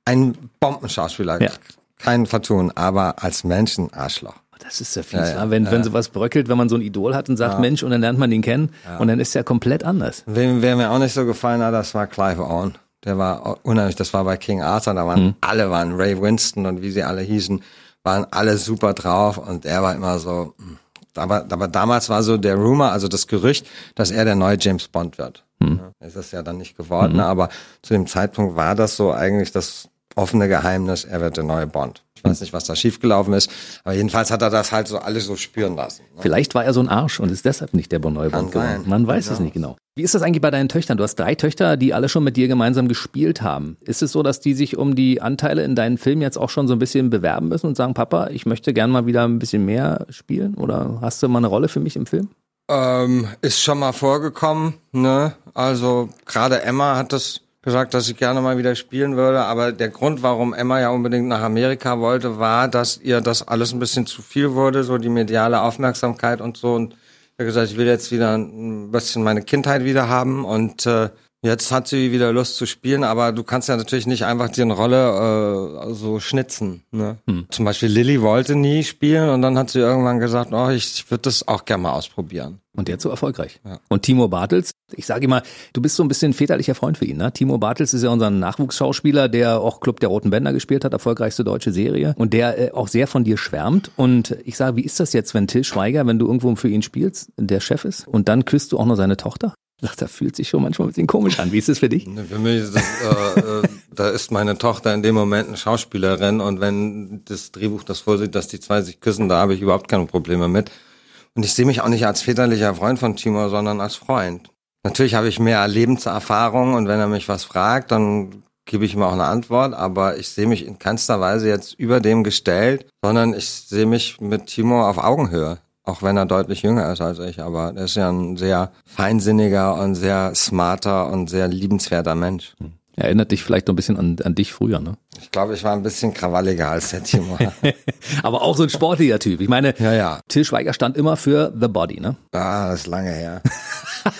ein Bombenschauspieler, Ja. kein Vertun, aber als Mensch ein Arschloch. Das ist ja fies, Ja, ja, ne? wenn, wenn sowas bröckelt, wenn man so ein Idol hat und sagt, Mensch, und dann lernt man ihn kennen und dann ist er komplett anders. Wem, wer mir auch nicht so gefallen hat, das war Clive Owen. Der war unheimlich, das war bei King Arthur, da waren alle, waren Ray Winston und wie sie alle hießen, waren alle super drauf und er war immer so, hm. aber, aber damals war so der Rumor, also das Gerücht, dass er der neue James Bond wird. Ja, ist es ja dann nicht geworden, aber zu dem Zeitpunkt war das so eigentlich das offene Geheimnis, er wird der neue Bond. Ich weiß nicht, was da schiefgelaufen ist, aber jedenfalls hat er das halt so alles so spüren lassen. ne? Vielleicht war er so ein Arsch und ist deshalb nicht der neue Bond sein. geworden. Man weiß es nicht genau. Wie ist das eigentlich bei deinen Töchtern? Du hast drei Töchter, die alle schon mit dir gemeinsam gespielt haben. Ist es so, dass die sich um die Anteile in deinen Filmen jetzt auch schon so ein bisschen bewerben müssen und sagen, Papa, ich möchte gern mal wieder ein bisschen mehr spielen? Oder hast du mal eine Rolle für mich im Film? Ähm, ist schon mal vorgekommen, ne? Also gerade Emma hat das gesagt, dass sie gerne mal wieder spielen würde, aber der Grund, warum Emma ja unbedingt nach Amerika wollte, war, dass ihr das alles ein bisschen zu viel wurde, so die mediale Aufmerksamkeit und so. Und ich habe gesagt, ich will jetzt wieder ein bisschen meine Kindheit wieder haben und äh, jetzt hat sie wieder Lust zu spielen, aber du kannst ja natürlich nicht einfach dir eine Rolle äh, so schnitzen. Ne? Zum Beispiel Lilly wollte nie spielen und dann hat sie irgendwann gesagt, oh, ich würde das auch gerne mal ausprobieren. Und der ist so erfolgreich. Und Timo Bartels, ich sage immer, du bist so ein bisschen väterlicher Freund für ihn. Ne? Timo Bartels ist ja unser Nachwuchsschauspieler, der auch Club der Roten Bänder gespielt hat, erfolgreichste deutsche Serie. Und der äh, auch sehr von dir schwärmt. Und ich sage, wie ist das jetzt, wenn Till Schweiger, wenn du irgendwo für ihn spielst, der Chef ist, und dann küsst du auch noch seine Tochter? Ich sag, das fühlt sich schon manchmal ein bisschen komisch an. Wie ist das für dich? Ne, Für mich ist das, äh, äh, da ist meine Tochter in dem Moment eine Schauspielerin und wenn das Drehbuch das vorsieht, dass die zwei sich küssen, da habe ich überhaupt keine Probleme mit. Und ich sehe mich auch nicht als väterlicher Freund von Timo, sondern als Freund. Natürlich habe ich mehr Lebenserfahrung und wenn er mich was fragt, dann gebe ich ihm auch eine Antwort, aber ich sehe mich in keinster Weise jetzt über dem gestellt, sondern ich sehe mich mit Timo auf Augenhöhe. Auch wenn er deutlich jünger ist als ich, aber er ist ja ein sehr feinsinniger und sehr smarter und sehr liebenswerter Mensch. Erinnert dich vielleicht noch ein bisschen an, an dich früher, ne? Ich glaube, ich war ein bisschen krawalliger als der Timo. Aber auch so ein sportlicher Typ. Ich meine, Ja, ja. Till Schweiger stand immer für The Body, ne? ah, das ist lange her.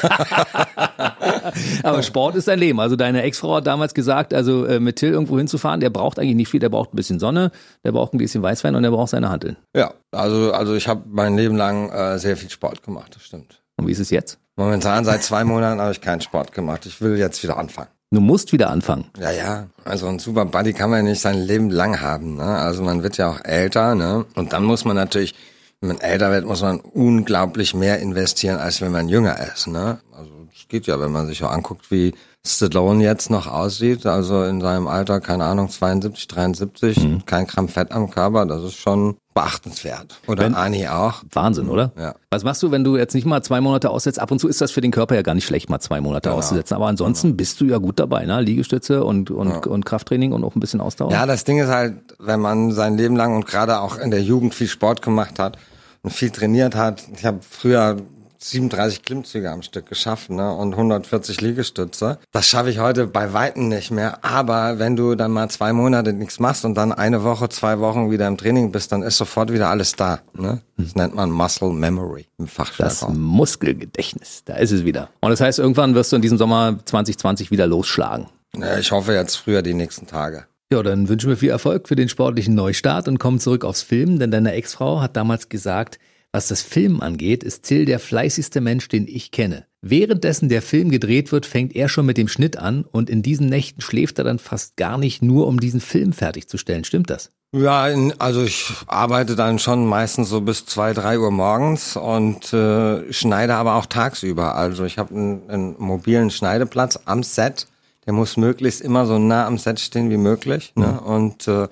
Aber Sport ist sein Leben. Also deine Ex-Frau hat damals gesagt, also äh, mit Till irgendwo hinzufahren, der braucht eigentlich nicht viel, der braucht ein bisschen Sonne, der braucht ein bisschen Weißwein und der braucht seine Hanteln. Ja, also, also ich habe mein Leben lang äh, sehr viel Sport gemacht, das stimmt. Und wie ist es jetzt? Momentan seit zwei Monaten habe ich keinen Sport gemacht. Ich will jetzt wieder anfangen. Du musst wieder anfangen. Ja, ja. Also ein Super Buddy kann man ja nicht sein Leben lang haben. Ne? Also man wird ja auch älter, ne? Und dann muss man natürlich, wenn man älter wird, muss man unglaublich mehr investieren, als wenn man jünger ist. Ne? Also es geht ja, wenn man sich auch anguckt, wie Stallone jetzt noch aussieht. Also in seinem Alter, keine Ahnung, 72, 73, kein Gramm Fett am Körper. Das ist schon beachtenswert. Oder Wenn- Ani auch. Wahnsinn, oder? Ja. Was machst du, wenn du jetzt nicht mal zwei Monate aussetzt? Ab und zu ist das für den Körper ja gar nicht schlecht, mal zwei Monate Genau. auszusetzen. Aber ansonsten bist du ja gut dabei, ne? Liegestütze und, und, und Krafttraining und auch ein bisschen Ausdauer. Ja, das Ding ist halt, wenn man sein Leben lang und gerade auch in der Jugend viel Sport gemacht hat und viel trainiert hat. Ich habe früher 37 Klimmzüge am Stück geschafft ne? und 140 Liegestütze. Das schaffe ich heute bei Weitem nicht mehr. Aber wenn du dann mal zwei Monate nichts machst und dann eine Woche, zwei Wochen wieder im Training bist, dann ist sofort wieder alles da. Ne? Das nennt man Muscle Memory im Das Fachjargon. Muskelgedächtnis, da ist es wieder. Und das heißt, irgendwann wirst du in diesem Sommer 2020 wieder losschlagen. Ja, ich hoffe jetzt früher die nächsten Tage. Ja, dann wünschen wir viel Erfolg für den sportlichen Neustart und kommen zurück aufs Filmen, denn deine Ex-Frau hat damals gesagt, was das Filmen angeht, ist Till der fleißigste Mensch, den ich kenne. Währenddessen der Film gedreht wird, fängt er schon mit dem Schnitt an und in diesen Nächten schläft er dann fast gar nicht, nur um diesen Film fertigzustellen. Stimmt das? Ja, also ich arbeite dann schon meistens so bis zwei, drei Uhr morgens und äh, schneide aber auch tagsüber. Also ich habe einen, einen mobilen Schneideplatz am Set. Der muss möglichst immer so nah am Set stehen wie möglich. Ne? Und äh,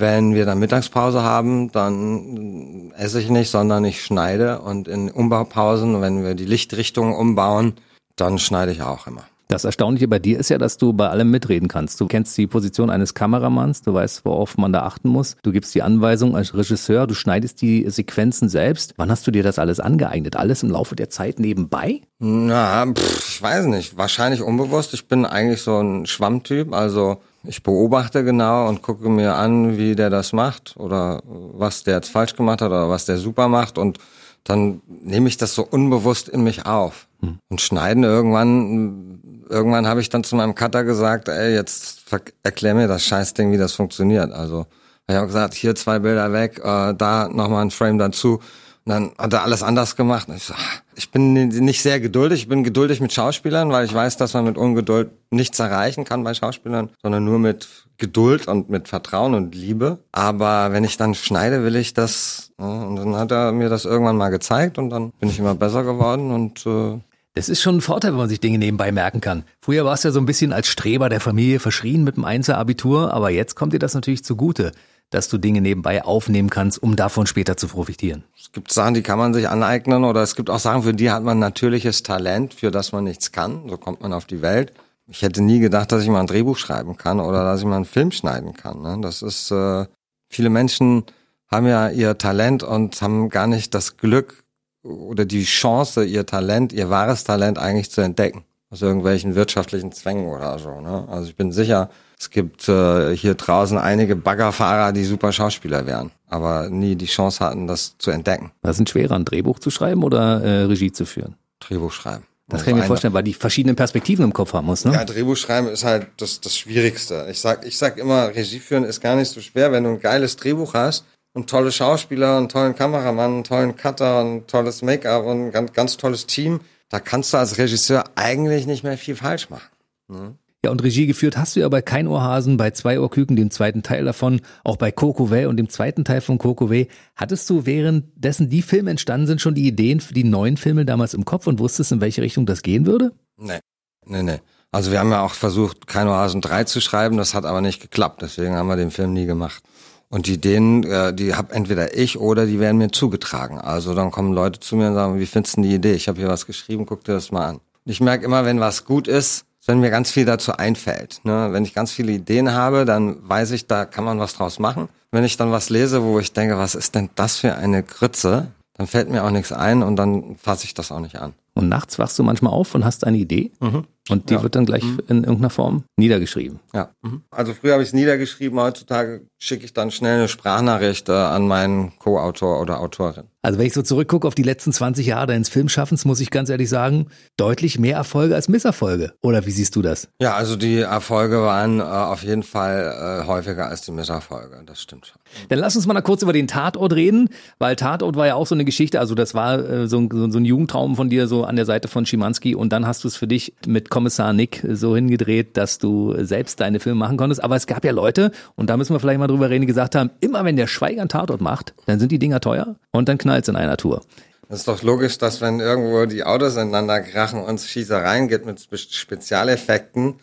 wenn wir dann Mittagspause haben, dann esse ich nicht, sondern ich schneide. Und in Umbaupausen, wenn wir die Lichtrichtung umbauen, dann schneide ich auch immer. Das Erstaunliche bei dir ist ja, dass du bei allem mitreden kannst. Du kennst die Position eines Kameramanns, du weißt, worauf man da achten muss. Du gibst die Anweisung als Regisseur, du schneidest die Sequenzen selbst. Wann hast du dir das alles angeeignet? Alles im Laufe der Zeit nebenbei? Na, pff, ich weiß nicht. Wahrscheinlich unbewusst. Ich bin eigentlich so ein Schwammtyp. Also Ich beobachte genau und gucke mir an, wie der das macht oder was der jetzt falsch gemacht hat oder was der super macht und dann nehme ich das so unbewusst in mich auf. Hm. Und schneiden irgendwann, irgendwann habe ich dann zu meinem Cutter gesagt, ey, jetzt erklär mir das Scheißding, wie das funktioniert. Also ich habe gesagt, hier zwei Bilder weg, äh, da nochmal ein Frame dazu. Und dann hat er alles anders gemacht. Und ich, so, ich bin nicht sehr geduldig. Ich bin geduldig mit Schauspielern, weil ich weiß, dass man mit Ungeduld nichts erreichen kann bei Schauspielern, sondern nur mit Geduld und mit Vertrauen und Liebe. Aber wenn ich dann schneide, will ich das. Ja, und dann hat er mir das irgendwann mal gezeigt und dann bin ich immer besser geworden und äh, das ist schon ein Vorteil, wenn man sich Dinge nebenbei merken kann. Früher warst du ja so ein bisschen als Streber der Familie verschrien mit dem Einzelabitur, aber jetzt kommt dir das natürlich zugute dass du Dinge nebenbei aufnehmen kannst, um davon später zu profitieren. Es gibt Sachen, die kann man sich aneignen oder es gibt auch Sachen, für die hat man natürliches Talent, für das man nichts kann. So kommt man auf die Welt. Ich hätte nie gedacht, dass ich mal ein Drehbuch schreiben kann oder dass ich mal einen Film schneiden kann. Ne? Das ist, äh, viele Menschen haben ja ihr Talent und haben gar nicht das Glück oder die Chance, ihr Talent, ihr wahres Talent eigentlich zu entdecken. Aus irgendwelchen wirtschaftlichen Zwängen oder so. Ne? Also ich bin sicher, es gibt äh, hier draußen einige Baggerfahrer, die super Schauspieler wären, aber nie die Chance hatten, das zu entdecken. Was ist schwerer, ein Drehbuch zu schreiben oder äh, Regie zu führen? Drehbuch schreiben. Das kann ich mir vorstellen, weil die verschiedenen Perspektiven im Kopf haben muss, ne? Ja, Drehbuch schreiben ist halt das, das Schwierigste. Ich sag, ich sag immer, Regie führen ist gar nicht so schwer, wenn du ein geiles Drehbuch hast und tolle Schauspieler, einen tollen Kameramann, einen tollen Cutter, ein tolles Make-up und ein ganz, ganz tolles Team. Da kannst du als Regisseur eigentlich nicht mehr viel falsch machen. Ne? Ja, und Regie geführt hast du ja bei Kein Ohrhasen, bei Zwei Ohrküken, dem zweiten Teil davon, auch bei Coco Way und dem zweiten Teil von Coco Way. Hattest du währenddessen die Filme entstanden sind, schon die Ideen für die neuen Filme damals im Kopf und wusstest, in welche Richtung das gehen würde? Nee, nee, nee. Also wir haben ja auch versucht, Kein Ohrhasen 3 zu schreiben, das hat aber nicht geklappt, deswegen haben wir den Film nie gemacht. Und die Ideen, äh, die hab entweder ich oder die werden mir zugetragen. Also dann kommen Leute zu mir und sagen, wie findest du die Idee? Ich habe hier was geschrieben, guck dir das mal an. Ich merke immer, wenn was gut ist, wenn mir ganz viel dazu einfällt. Ne? Wenn ich ganz viele Ideen habe, dann weiß ich, da kann man was draus machen. Wenn ich dann was lese, wo ich denke, was ist denn das für eine Grütze, dann fällt mir auch nichts ein und dann fasse ich das auch nicht an. Und nachts wachst du manchmal auf und hast eine Idee mhm. Und die ja. wird dann gleich mhm. in irgendeiner Form niedergeschrieben. Ja. Mhm. Also früher habe ich es niedergeschrieben, heutzutage schicke ich dann schnell eine Sprachnachricht äh, an meinen Co-Autor oder Autorin. Also wenn ich so zurückgucke auf die letzten 20 Jahre deines Filmschaffens, muss ich ganz ehrlich sagen, deutlich mehr Erfolge als Misserfolge. Oder wie siehst du das? Ja, also die Erfolge waren äh, auf jeden Fall äh, häufiger als die Misserfolge. Das stimmt schon. Dann lass uns mal kurz über den Tatort reden, weil Tatort war ja auch so eine Geschichte, also das war äh, so, so, so, ein Jugendtraum von dir so an der Seite von Schimanski und dann hast du es für dich mit Kommissar Nick so hingedreht, dass du selbst deine Filme machen konntest. Aber es gab ja Leute, und da müssen wir vielleicht mal drüber reden, die gesagt haben, immer wenn der Schweiger einen Tatort macht, dann sind die Dinger teuer und dann knallt knallt's in einer Tour. Das ist doch logisch, dass wenn irgendwo die Autos ineinander krachen und es Schießereien gibt mit Spezialeffekten,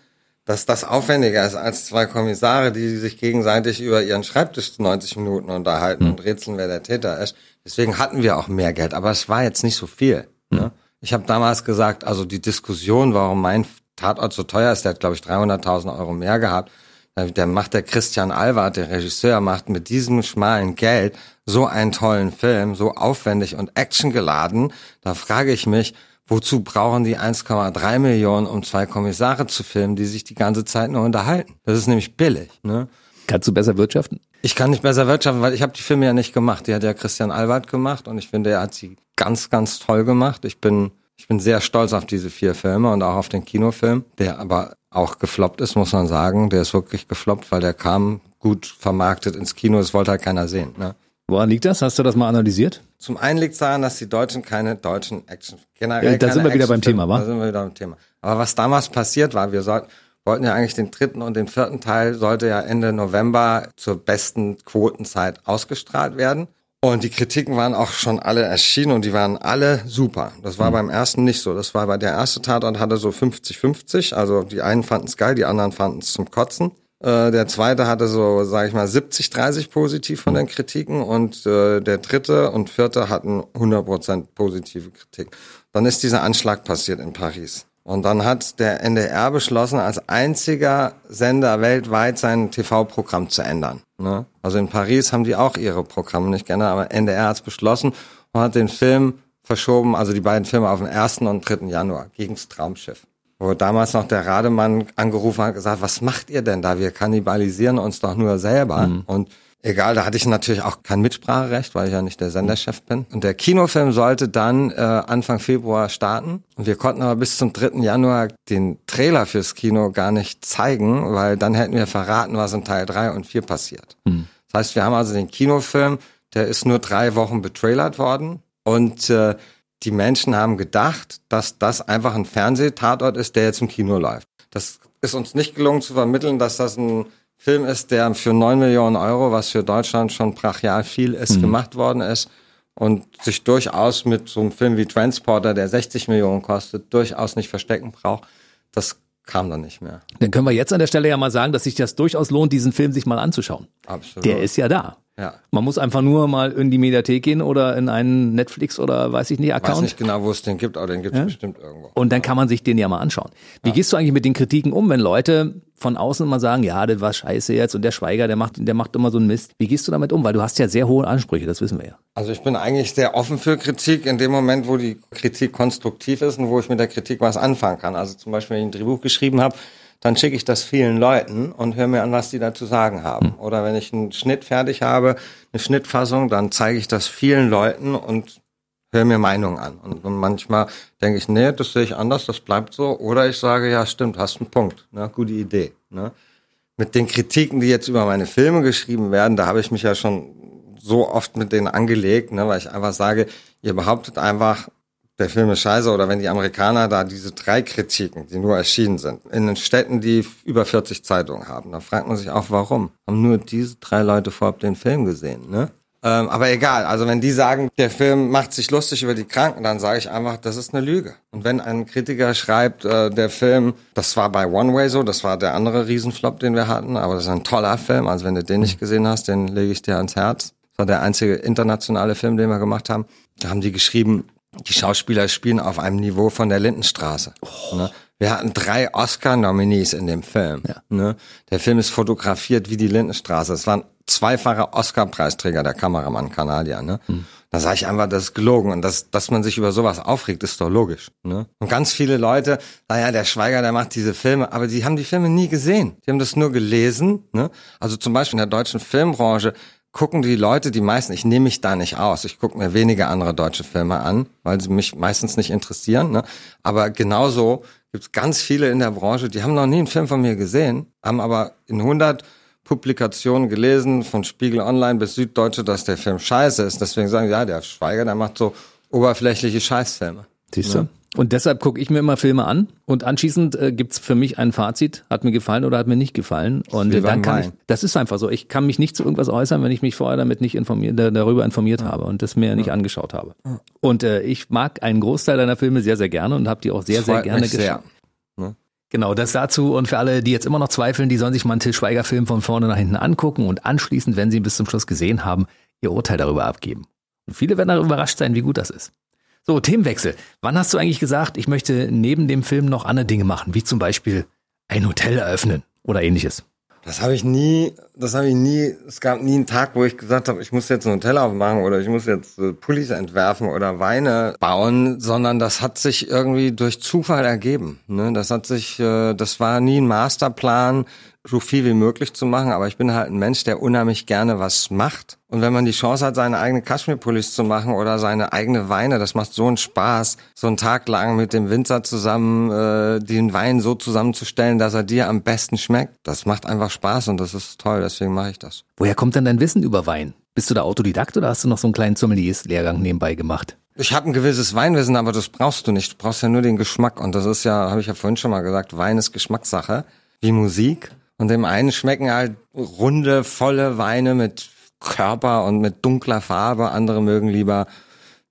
dass das aufwendiger ist als zwei Kommissare, die sich gegenseitig über ihren Schreibtisch 90 Minuten unterhalten mhm. und rätseln, wer der Täter ist. Deswegen hatten wir auch mehr Geld, aber es war jetzt nicht so viel. Mhm. Ne? Ich habe damals gesagt, also die Diskussion, warum mein Tatort so teuer ist, der hat glaube ich 300.000 Euro mehr gehabt, der macht der Christian Alward, der Regisseur, macht mit diesem schmalen Geld so einen tollen Film, so aufwendig und actiongeladen. Da frage ich mich, wozu brauchen die 1,3 Millionen, um zwei Kommissare zu filmen, die sich die ganze Zeit nur unterhalten? Das ist nämlich billig. Ne? Kannst du besser wirtschaften? Ich kann nicht besser wirtschaften, weil ich habe die Filme ja nicht gemacht. Die hat ja Christian Albert gemacht und ich finde, er hat sie ganz, ganz toll gemacht. Ich bin ich bin sehr stolz auf diese vier Filme und auch auf den Kinofilm, der aber auch gefloppt ist, muss man sagen. Der ist wirklich gefloppt, weil der kam gut vermarktet ins Kino, das wollte halt keiner sehen. Ne? Woran liegt das? Hast du das mal analysiert? Zum einen liegt es daran, dass die Deutschen keine deutschen Action, generell ja, Da sind wir wieder beim Thema, wa? Da sind wir wieder beim Thema. Aber was damals passiert war, wir sollten, wollten ja eigentlich den dritten und den vierten Teil sollte ja Ende November zur besten Quotenzeit ausgestrahlt werden. Und die Kritiken waren auch schon alle erschienen und die waren alle super. Das war mhm. beim ersten nicht so. Das war bei der erste Tatort hatte so 50-50. Also die einen fanden es geil, die anderen fanden es zum Kotzen. Äh, der zweite hatte so, sage ich mal, 70-30 positiv von den Kritiken und äh, der dritte und vierte hatten 100% positive Kritik. Dann ist dieser Anschlag passiert in Paris. Und dann hat der NDR beschlossen, als einziger Sender weltweit sein TV-Programm zu ändern. Ne? Also in Paris haben die auch ihre Programme nicht geändert, aber NDR hat es beschlossen und hat den Film verschoben, also die beiden Filme auf den 1. und 3. Januar gegens Traumschiff. wo damals noch der Rademann angerufen hat und gesagt, was macht ihr denn da? Wir kannibalisieren uns doch nur selber. Mhm. Und Egal, da hatte ich natürlich auch kein Mitspracherecht, weil ich ja nicht der Senderchef bin. Und der Kinofilm sollte dann äh, Anfang Februar starten. Und wir konnten aber bis zum 3. Januar den Trailer fürs Kino gar nicht zeigen, weil dann hätten wir verraten, was in Teil 3 und 4 passiert. Mhm. Das heißt, wir haben also den Kinofilm, der ist nur drei Wochen betrailert worden. Und äh, die Menschen haben gedacht, dass das einfach ein Fernsehtatort ist, der jetzt im Kino läuft. Das ist uns nicht gelungen zu vermitteln, dass das ein Film ist, der für neun Millionen Euro, was für Deutschland schon brachial viel ist, mhm. gemacht worden ist und sich durchaus mit so einem Film wie Transporter, der 60 Millionen kostet, durchaus nicht verstecken braucht. Das kam dann nicht mehr. Dann können wir jetzt an der Stelle ja mal sagen, dass sich das durchaus lohnt, diesen Film sich mal anzuschauen. Absolut. Der ist ja da. Ja. Man muss einfach nur mal in die Mediathek gehen oder in einen Netflix oder weiß ich nicht Account. Ich weiß nicht genau, wo es den gibt, aber den gibt es ja? bestimmt irgendwo. Und dann kann man sich den ja mal anschauen. Wie ja. gehst du eigentlich mit den Kritiken um, wenn Leute von außen mal sagen, ja, das war scheiße jetzt und der Schweiger, der macht, der macht immer so einen Mist. Wie gehst du damit um? Weil du hast ja sehr hohe Ansprüche, das wissen wir ja. Also ich bin eigentlich sehr offen für Kritik in dem Moment, wo die Kritik konstruktiv ist und wo ich mit der Kritik was anfangen kann. Also zum Beispiel, wenn ich ein Drehbuch geschrieben habe, dann schicke ich das vielen Leuten und höre mir an, was die da zu sagen haben. Hm. Oder wenn ich einen Schnitt fertig habe, eine Schnittfassung, dann zeige ich das vielen Leuten und höre mir Meinungen an. Und manchmal denke ich, nee, das sehe ich anders, das bleibt so. Oder ich sage, ja, stimmt, hast einen Punkt, ne, gute Idee. Ne. Mit den Kritiken, die jetzt über meine Filme geschrieben werden, da habe ich mich ja schon so oft mit denen angelegt, ne, weil ich einfach sage, ihr behauptet einfach, der Film ist scheiße oder wenn die Amerikaner da diese drei Kritiken, die nur erschienen sind, in den Städten, die über 40 Zeitungen haben, da fragt man sich auch, warum? Haben nur diese drei Leute vorab den Film gesehen, ne? Ähm, aber egal, also wenn die sagen, der Film macht sich lustig über die Kranken, dann sage ich einfach, das ist eine Lüge. Und wenn ein Kritiker schreibt, äh, der Film, das war bei One Way so, das war der andere Riesenflop, den wir hatten, aber das ist ein toller Film, also wenn du den nicht gesehen hast, den lege ich dir ans Herz. Das war der einzige internationale Film, den wir gemacht haben. Da haben die geschrieben, die Schauspieler spielen auf einem Niveau von der Lindenstraße. Oh. Ne? Wir hatten drei Oscar-Nominees in dem Film. Ja. Ne? Der Film ist fotografiert wie die Lindenstraße. Es waren zweifache Oscar-Preisträger, der Kameramann Kanadier. Ne? Hm. Da sage ich einfach, das ist gelogen. Und das, dass man sich über sowas aufregt, ist doch logisch. Ne? Und ganz viele Leute, naja, der Schweiger, der macht diese Filme, aber die haben die Filme nie gesehen. Die haben das nur gelesen. Ne? Also zum Beispiel in der deutschen Filmbranche gucken die Leute, die meisten, ich nehme mich da nicht aus, ich gucke mir weniger andere deutsche Filme an, weil sie mich meistens nicht interessieren. Ne? Aber genauso gibt es ganz viele in der Branche, die haben noch nie einen Film von mir gesehen, haben aber in 100 Publikationen gelesen, von Spiegel Online bis Süddeutsche, dass der Film scheiße ist. Deswegen sagen, ja, der Schweiger, der macht so oberflächliche Scheißfilme. Siehst du? Ja. Und deshalb gucke ich mir immer Filme an und anschließend äh, gibt's für mich ein Fazit, hat mir gefallen oder hat mir nicht gefallen. Und dann kann ich, das ist einfach so, ich kann mich nicht zu irgendwas äußern, wenn ich mich vorher damit nicht informiert, darüber informiert ja. habe und das mir ja. nicht angeschaut habe. Ja. Und äh, ich mag einen Großteil deiner Filme sehr, sehr gerne und habe die auch sehr, sehr gerne geschaut. Sehr. Ne? Genau, das dazu und für alle, die jetzt immer noch zweifeln, die sollen sich mal einen Till Schweiger Film von vorne nach hinten angucken und anschließend, wenn sie ihn bis zum Schluss gesehen haben, ihr Urteil darüber abgeben. Und viele werden darüber überrascht sein, wie gut das ist. So, Themenwechsel. Wann hast du eigentlich gesagt, ich möchte neben dem Film noch andere Dinge machen, wie zum Beispiel ein Hotel eröffnen oder ähnliches? Das habe ich nie, das habe ich nie, es gab nie einen Tag, wo ich gesagt habe, ich muss jetzt ein Hotel aufmachen oder ich muss jetzt äh, Pullis entwerfen oder Weine bauen, sondern das hat sich irgendwie durch Zufall ergeben. Ne? Das hat sich, äh, das war nie ein Masterplan, so viel wie möglich zu machen, aber ich bin halt ein Mensch, der unheimlich gerne was macht. Und wenn man die Chance hat, seine eigene Kaschmirpullis zu machen oder seine eigene Weine, das macht so einen Spaß, so einen Tag lang mit dem Winzer zusammen äh, den Wein so zusammenzustellen, dass er dir am besten schmeckt. Das macht einfach Spaß und das ist toll, deswegen mache ich das. Woher kommt denn dein Wissen über Wein? Bist du da Autodidakt oder hast du noch so einen kleinen Sommeliers-Lehrgang nebenbei gemacht? Ich habe ein gewisses Weinwissen, aber das brauchst du nicht. Du brauchst ja nur den Geschmack. Und das ist ja, habe ich ja vorhin schon mal gesagt, Wein ist Geschmackssache, wie Musik. Und dem einen schmecken halt runde, volle Weine mit Körper und mit dunkler Farbe. Andere mögen lieber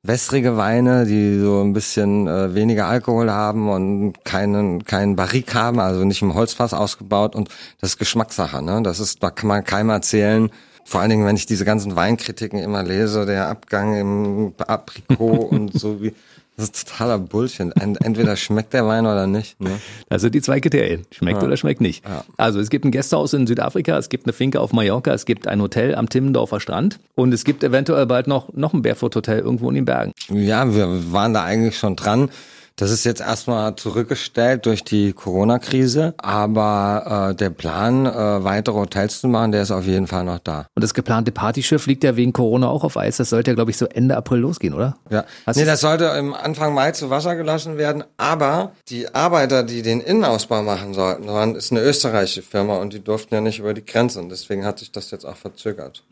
wässrige Weine, die so ein bisschen äh, weniger Alkohol haben und keinen keinen Barrik haben, also nicht im Holzfass ausgebaut. Und das ist Geschmackssache. Ne? Das ist, da kann man keinem erzählen. Vor allen Dingen, wenn ich diese ganzen Weinkritiken immer lese, der Abgang im Aprikot und so wie das ist totaler Bullshit. Entweder schmeckt der Wein oder nicht. Ne? Also die zwei Kriterien. Schmeckt ja. oder schmeckt nicht. Ja. Also es gibt ein Gästehaus in Südafrika, es gibt eine Finke auf Mallorca, es gibt ein Hotel am Timmendorfer Strand und es gibt eventuell bald noch, noch ein Barefoot-Hotel irgendwo in den Bergen. Ja, wir waren da eigentlich schon dran. Das ist jetzt erstmal zurückgestellt durch die Corona-Krise, aber äh, der Plan, äh, weitere Hotels zu machen, der ist auf jeden Fall noch da. Und das geplante Partyschiff liegt ja wegen Corona auch auf Eis. Das sollte ja, glaube ich, so Ende April losgehen, oder? Ja. Hast nee, das sollte im Anfang Mai zu Wasser gelassen werden, aber die Arbeiter, die den Innenausbau machen sollten, waren, ist eine österreichische Firma und die durften ja nicht über die Grenze und deswegen hat sich das jetzt auch verzögert.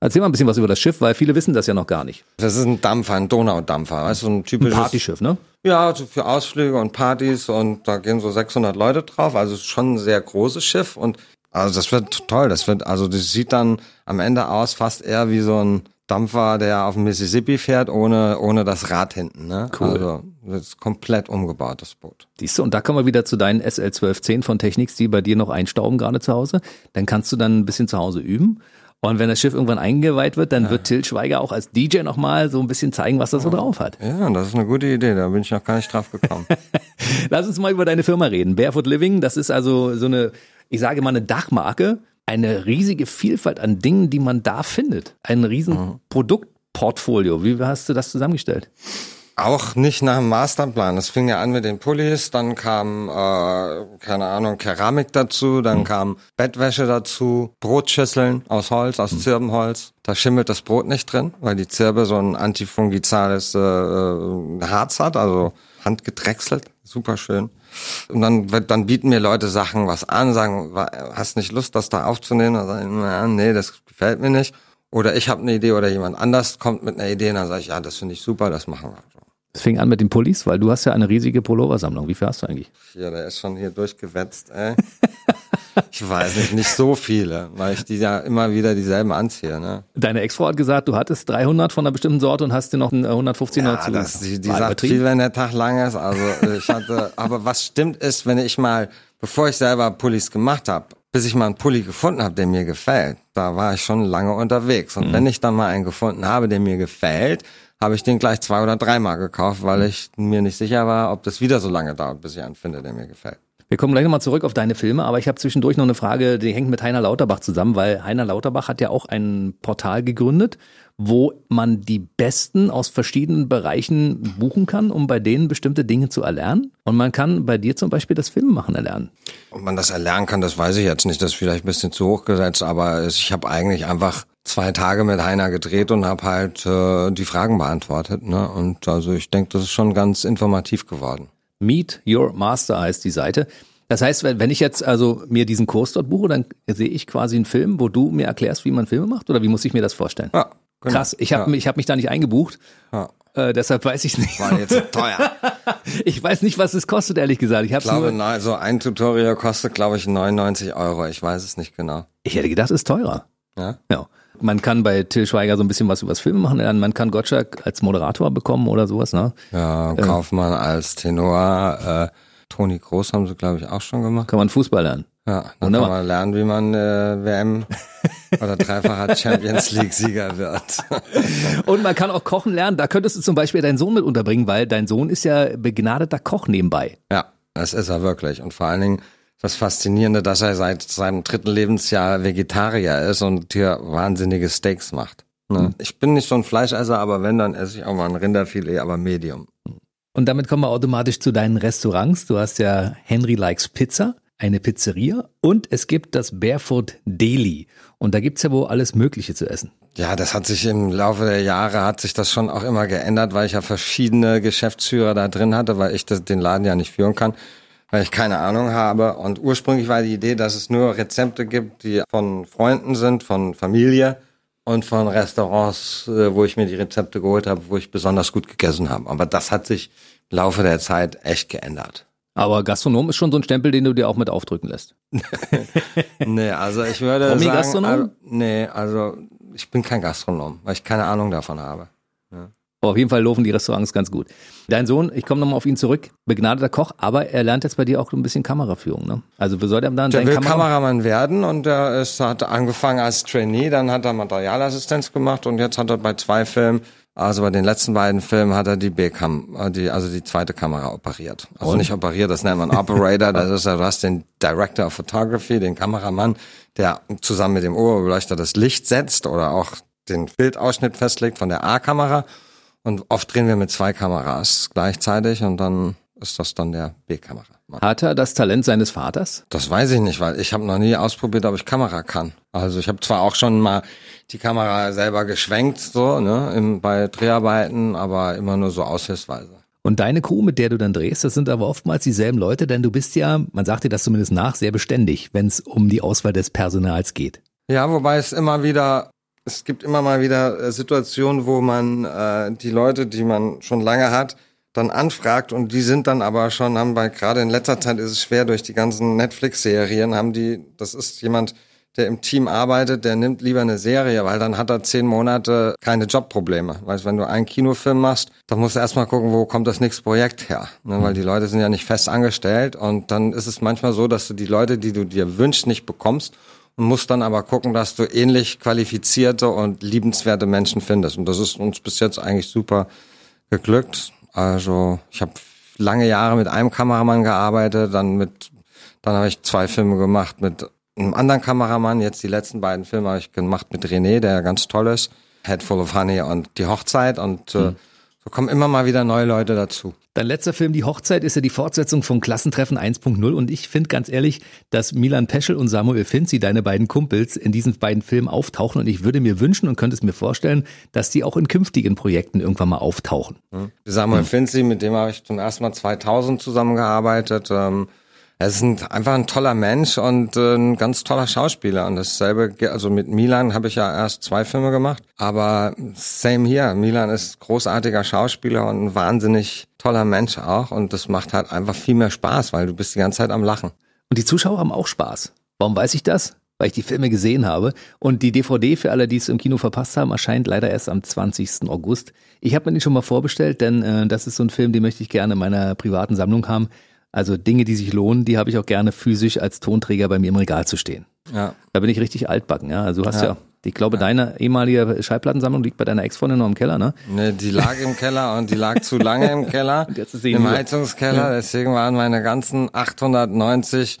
Erzähl mal ein bisschen was über das Schiff, weil viele wissen das ja noch gar nicht. Das ist ein Dampfer, ein Donaudampfer, weißt du, so ein Ein typisches Partyschiff, ne? Ja, so für Ausflüge und Partys und da gehen so 600 Leute drauf. Also es ist schon ein sehr großes Schiff und also das wird toll. Das wird, also das sieht dann am Ende aus fast eher wie so ein Dampfer, der auf dem Mississippi fährt, ohne, ohne das Rad hinten. Ne? Cool. Also das ist komplett umgebaut, das Boot. Siehst du, und da kommen wir wieder zu deinen SL1210 von Technics, die bei dir noch einstauben gerade zu Hause. Dann kannst du dann ein bisschen zu Hause üben. Und wenn das Schiff irgendwann eingeweiht wird, dann wird Till Schweiger auch als DJ nochmal so ein bisschen zeigen, was das so drauf hat. Ja, das ist eine gute Idee. Da bin ich noch gar nicht drauf gekommen. Lass uns mal über deine Firma reden. Barefoot Living, das ist also so eine, ich sage mal eine Dachmarke, eine riesige Vielfalt an Dingen, die man da findet. Ein riesen Produktportfolio. Wie hast du das zusammengestellt? Auch nicht nach dem Masterplan. Das fing ja an mit den Pullis, dann kam, äh, keine Ahnung, Keramik dazu, dann kam Bettwäsche dazu, Brotschüsseln aus Holz, aus Zirbenholz. Da schimmelt das Brot nicht drin, weil die Zirbe so ein antifungizales äh, äh, Harz hat, also handgedrechselt, super schön. Und dann, dann bieten mir Leute Sachen was an, sagen, hast nicht Lust, das da aufzunehmen? Dann sage ich, na, nee, das gefällt mir nicht. Oder ich habe eine Idee oder jemand anders kommt mit einer Idee und dann sage ich, ja, das finde ich super, das machen wir. Es fing an mit den Pullis, weil du hast ja eine riesige Pulloversammlung. Wie viel hast du eigentlich? Hier, der ist schon hier durchgewetzt, ey. Ich weiß nicht, nicht so viele, weil ich die ja immer wieder dieselben anziehe, ne? Deine Ex-Frau hat gesagt, du hattest 300 von einer bestimmten Sorte und hast dir noch einen äh, 115er Ja, dazu. das, die, die War sagt viel, wenn der Tag lang ist. Also ich hatte, aber was stimmt ist, wenn ich mal, bevor ich selber Pullis gemacht habe, bis ich mal einen Pulli gefunden habe, der mir gefällt, da war ich schon lange unterwegs. Und wenn ich dann mal einen gefunden habe, der mir gefällt, habe ich den gleich zwei oder dreimal gekauft, weil ich mir nicht sicher war, ob das wieder so lange dauert, bis ich einen finde, der mir gefällt. Wir kommen gleich nochmal zurück auf deine Filme, aber ich habe zwischendurch noch eine Frage, die hängt mit Heiner Lauterbach zusammen, weil Heiner Lauterbach hat ja auch ein Portal gegründet, wo man die Besten aus verschiedenen Bereichen buchen kann, um bei denen bestimmte Dinge zu erlernen. Und man kann bei dir zum Beispiel das Filmemachen erlernen. Ob man das erlernen kann, das weiß ich jetzt nicht. Das ist vielleicht ein bisschen zu hoch gesetzt, aber ich habe eigentlich einfach zwei Tage mit Heiner gedreht und habe halt äh, die Fragen beantwortet. Ne? Und also ich denke, das ist schon ganz informativ geworden. Meet Your Master heißt die Seite. Das heißt, wenn ich jetzt also mir diesen Kurs dort buche, dann sehe ich quasi einen Film, wo du mir erklärst, wie man Filme macht oder wie muss ich mir das vorstellen? Ja, genau. Krass, ich habe ja. ich hab mich da nicht eingebucht, Ja. äh, deshalb weiß ich nicht. War jetzt teuer. Ich weiß nicht, was es kostet, ehrlich gesagt. Ich, Ich hab's glaube, nur, nein, so ein Tutorial kostet, glaube ich, 99 Euro. Ich weiß es nicht genau. ich hätte gedacht, es ist teurer. Ja? Ja. Man kann bei Till Schweiger so ein bisschen was übers Filme machen lernen. Man kann Gottschalk als Moderator bekommen oder sowas, ne? Ja, Kaufmann als Tenor. Äh, Toni Groß haben sie, glaube ich, auch schon gemacht. Kann man Fußball lernen. Ja, dann Wunderbar. kann man lernen, wie man äh, WM oder dreifacher Champions League Sieger wird. Und man kann auch kochen lernen. Da könntest du zum Beispiel deinen Sohn mit unterbringen, weil dein Sohn ist ja begnadeter Koch nebenbei. Ja, das ist er wirklich. Und vor allen Dingen das Faszinierende, dass er seit seinem dritten Lebensjahr Vegetarier ist und hier wahnsinnige Steaks macht. Ne? Ich bin nicht so ein Fleischesser, aber wenn, dann esse ich auch mal ein Rinderfilet, aber Medium. Und damit kommen wir automatisch zu deinen Restaurants. Du hast ja Henry Likes Pizza, eine Pizzeria und es gibt das Barefoot Deli. Und da gibt's ja wohl alles Mögliche zu essen. Ja, das hat sich im Laufe der Jahre hat sich das schon auch immer geändert, weil ich ja verschiedene Geschäftsführer da drin hatte, weil ich das, den Laden ja nicht führen kann, weil ich keine Ahnung habe. Und ursprünglich war die Idee, dass es nur Rezepte gibt, die von Freunden sind, von Familie und von Restaurants, äh, wo ich mir die Rezepte geholt habe, wo ich besonders gut gegessen habe. Aber das hat sich im Laufe der Zeit echt geändert. Aber Gastronom ist schon so ein Stempel, den du dir auch mit aufdrücken lässt. Nee, also ich würde sagen, Promi-Gastronom? also, nee, also ich bin kein Gastronom, weil ich keine Ahnung davon habe. Aber auf jeden Fall laufen die Restaurants ganz gut. Dein Sohn, ich komme nochmal auf ihn zurück, begnadeter Koch, aber er lernt jetzt bei dir auch ein bisschen Kameraführung. Ne? Also wie soll der dann Der will Kamera Kameramann werden und er ist, hat angefangen als Trainee, dann hat er Materialassistenz gemacht und jetzt hat er bei zwei Filmen, also bei den letzten beiden Filmen hat er die B-Cam, äh, die, also die zweite Kamera operiert. Also Und? nicht operiert, das nennt man Operator, das ist ja, du hast den Director of Photography, den Kameramann, der zusammen mit dem Oberbeleuchter das Licht setzt oder auch den Bildausschnitt festlegt von der A-Kamera. Und oft drehen wir mit zwei Kameras gleichzeitig und dann ist das dann der B-Kamera. Hat er das Talent seines Vaters? Das weiß ich nicht, weil ich habe noch nie ausprobiert, ob ich Kamera kann. Also ich habe zwar auch schon mal die Kamera selber geschwenkt, so, ne, im, bei Dreharbeiten, aber immer nur so aushilfsweise. Und deine Crew, mit der du dann drehst, das sind aber oftmals dieselben Leute, denn du bist ja, man sagt dir das zumindest nach, sehr beständig, wenn es um die Auswahl des Personals geht. Ja, wobei es immer wieder, es gibt immer mal wieder äh, Situationen, wo man äh, die Leute, die man schon lange hat, dann anfragt und die sind dann aber schon, haben bei, gerade in letzter Zeit ist es schwer durch die ganzen Netflix-Serien, haben die, das ist jemand, der im Team arbeitet, der nimmt lieber eine Serie, weil dann hat er zehn Monate keine Jobprobleme. Weißt, wenn du einen Kinofilm machst, dann musst du erstmal gucken, wo kommt das nächste Projekt her. Ne? Weil die Leute sind ja nicht fest angestellt und dann ist es manchmal so, dass du die Leute, die du dir wünschst, nicht bekommst und musst dann aber gucken, dass du ähnlich qualifizierte und liebenswerte Menschen findest. Und das ist uns bis jetzt eigentlich super geglückt. Also ich habe lange Jahre mit einem Kameramann gearbeitet, dann mit, dann habe ich zwei Filme gemacht mit einem anderen Kameramann. Jetzt die letzten beiden Filme habe ich gemacht mit René, der ganz toll ist. Head Full of Honey und Die Hochzeit und äh, mhm. So kommen immer mal wieder neue Leute dazu. Dein letzter Film, Die Hochzeit, ist ja die Fortsetzung von Klassentreffen 1.0 und ich finde ganz ehrlich, dass Milan Peschel und Samuel Finzi, deine beiden Kumpels, in diesen beiden Filmen auftauchen und ich würde mir wünschen und könnte es mir vorstellen, dass die auch in künftigen Projekten irgendwann mal auftauchen. Mhm. Samuel mhm. Finzi, mit dem habe ich zum ersten Mal 2000 zusammengearbeitet. Ähm er ist ein, einfach ein toller Mensch und äh, ein ganz toller Schauspieler. Und dasselbe, also mit Milan habe ich ja erst zwei Filme gemacht. Aber same hier. Milan ist großartiger Schauspieler und ein wahnsinnig toller Mensch auch. Und das macht halt einfach viel mehr Spaß, weil du bist die ganze Zeit am Lachen. Und die Zuschauer haben auch Spaß. Warum weiß ich das? Weil ich die Filme gesehen habe. Und die DVD für alle, die es im Kino verpasst haben, erscheint leider erst am 20. August. Ich habe mir den schon mal vorbestellt, denn äh, das ist so ein Film, den möchte ich gerne in meiner privaten Sammlung haben. Also Dinge, die sich lohnen, die habe ich auch gerne physisch als Tonträger bei mir im Regal zu stehen. Ja. Da bin ich richtig altbacken, ja. Also du hast ja, ja ich glaube, ja. deine ehemalige Schallplattensammlung liegt bei deiner Ex-Freundin noch im Keller, ne? Ne, die lag im Keller und die lag zu lange im Keller. Jetzt ist sie Im Heizungskeller. Ja. Deswegen waren meine ganzen 890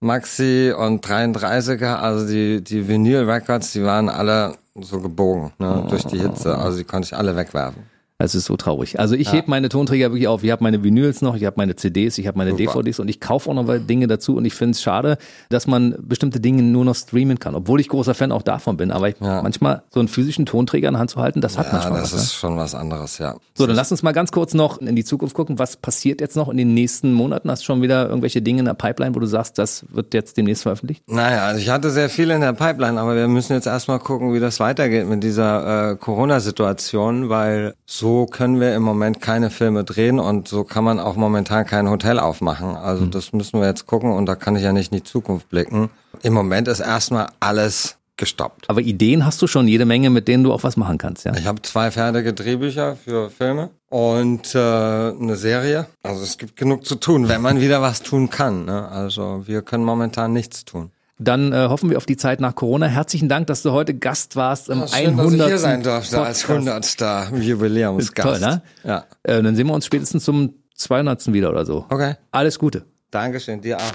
Maxi und 33er, also die, die Vinyl Records, die waren alle so gebogen, ne, durch die Hitze. Also die konnte ich alle wegwerfen. Es ist so traurig. Also ich ja. hebe meine Tonträger wirklich auf. Ich habe meine Vinyls noch, ich habe meine CDs, ich habe meine Super. DVDs und ich kaufe auch noch Dinge dazu und ich finde es schade, dass man bestimmte Dinge nur noch streamen kann, obwohl ich großer Fan auch davon bin. Aber ja. manchmal so einen physischen Tonträger in der Hand zu halten, das hat ja, manchmal das was. das ist ne? schon was anderes, ja. So, dann lass uns mal ganz kurz noch in die Zukunft gucken. Was passiert jetzt noch in den nächsten Monaten? Hast du schon wieder irgendwelche Dinge in der Pipeline, wo du sagst, das wird jetzt demnächst veröffentlicht? Naja, also ich hatte sehr viel in der Pipeline, aber wir müssen jetzt erstmal gucken, wie das weitergeht mit dieser äh, Corona-Situation, weil so können wir im Moment keine Filme drehen und so kann man auch momentan kein Hotel aufmachen. Also mhm. das müssen wir jetzt gucken und da kann ich ja nicht in die Zukunft blicken. Im Moment ist erstmal alles gestoppt. Aber Ideen hast du schon jede Menge, mit denen du auch was machen kannst, ja? Ich habe zwei fertige Drehbücher für Filme und äh, eine Serie. Also es gibt genug zu tun, wenn man wieder was tun kann. Ne? Also wir können momentan nichts tun. Dann äh, hoffen wir auf die Zeit nach Corona. Herzlichen Dank, dass du heute Gast warst im ja, schön, 100. Dass ich hier sein durfte als 100. Jubiläumsgast. Toll, ne? Ja. Äh, dann sehen wir uns spätestens zum 200. wieder oder so. Okay. Alles Gute. Dankeschön, dir auch.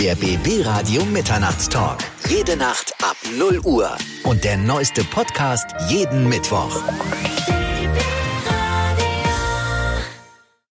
Der BB Radio Mitternachtstalk. Jede Nacht ab 0 Uhr. Und der neueste Podcast jeden Mittwoch.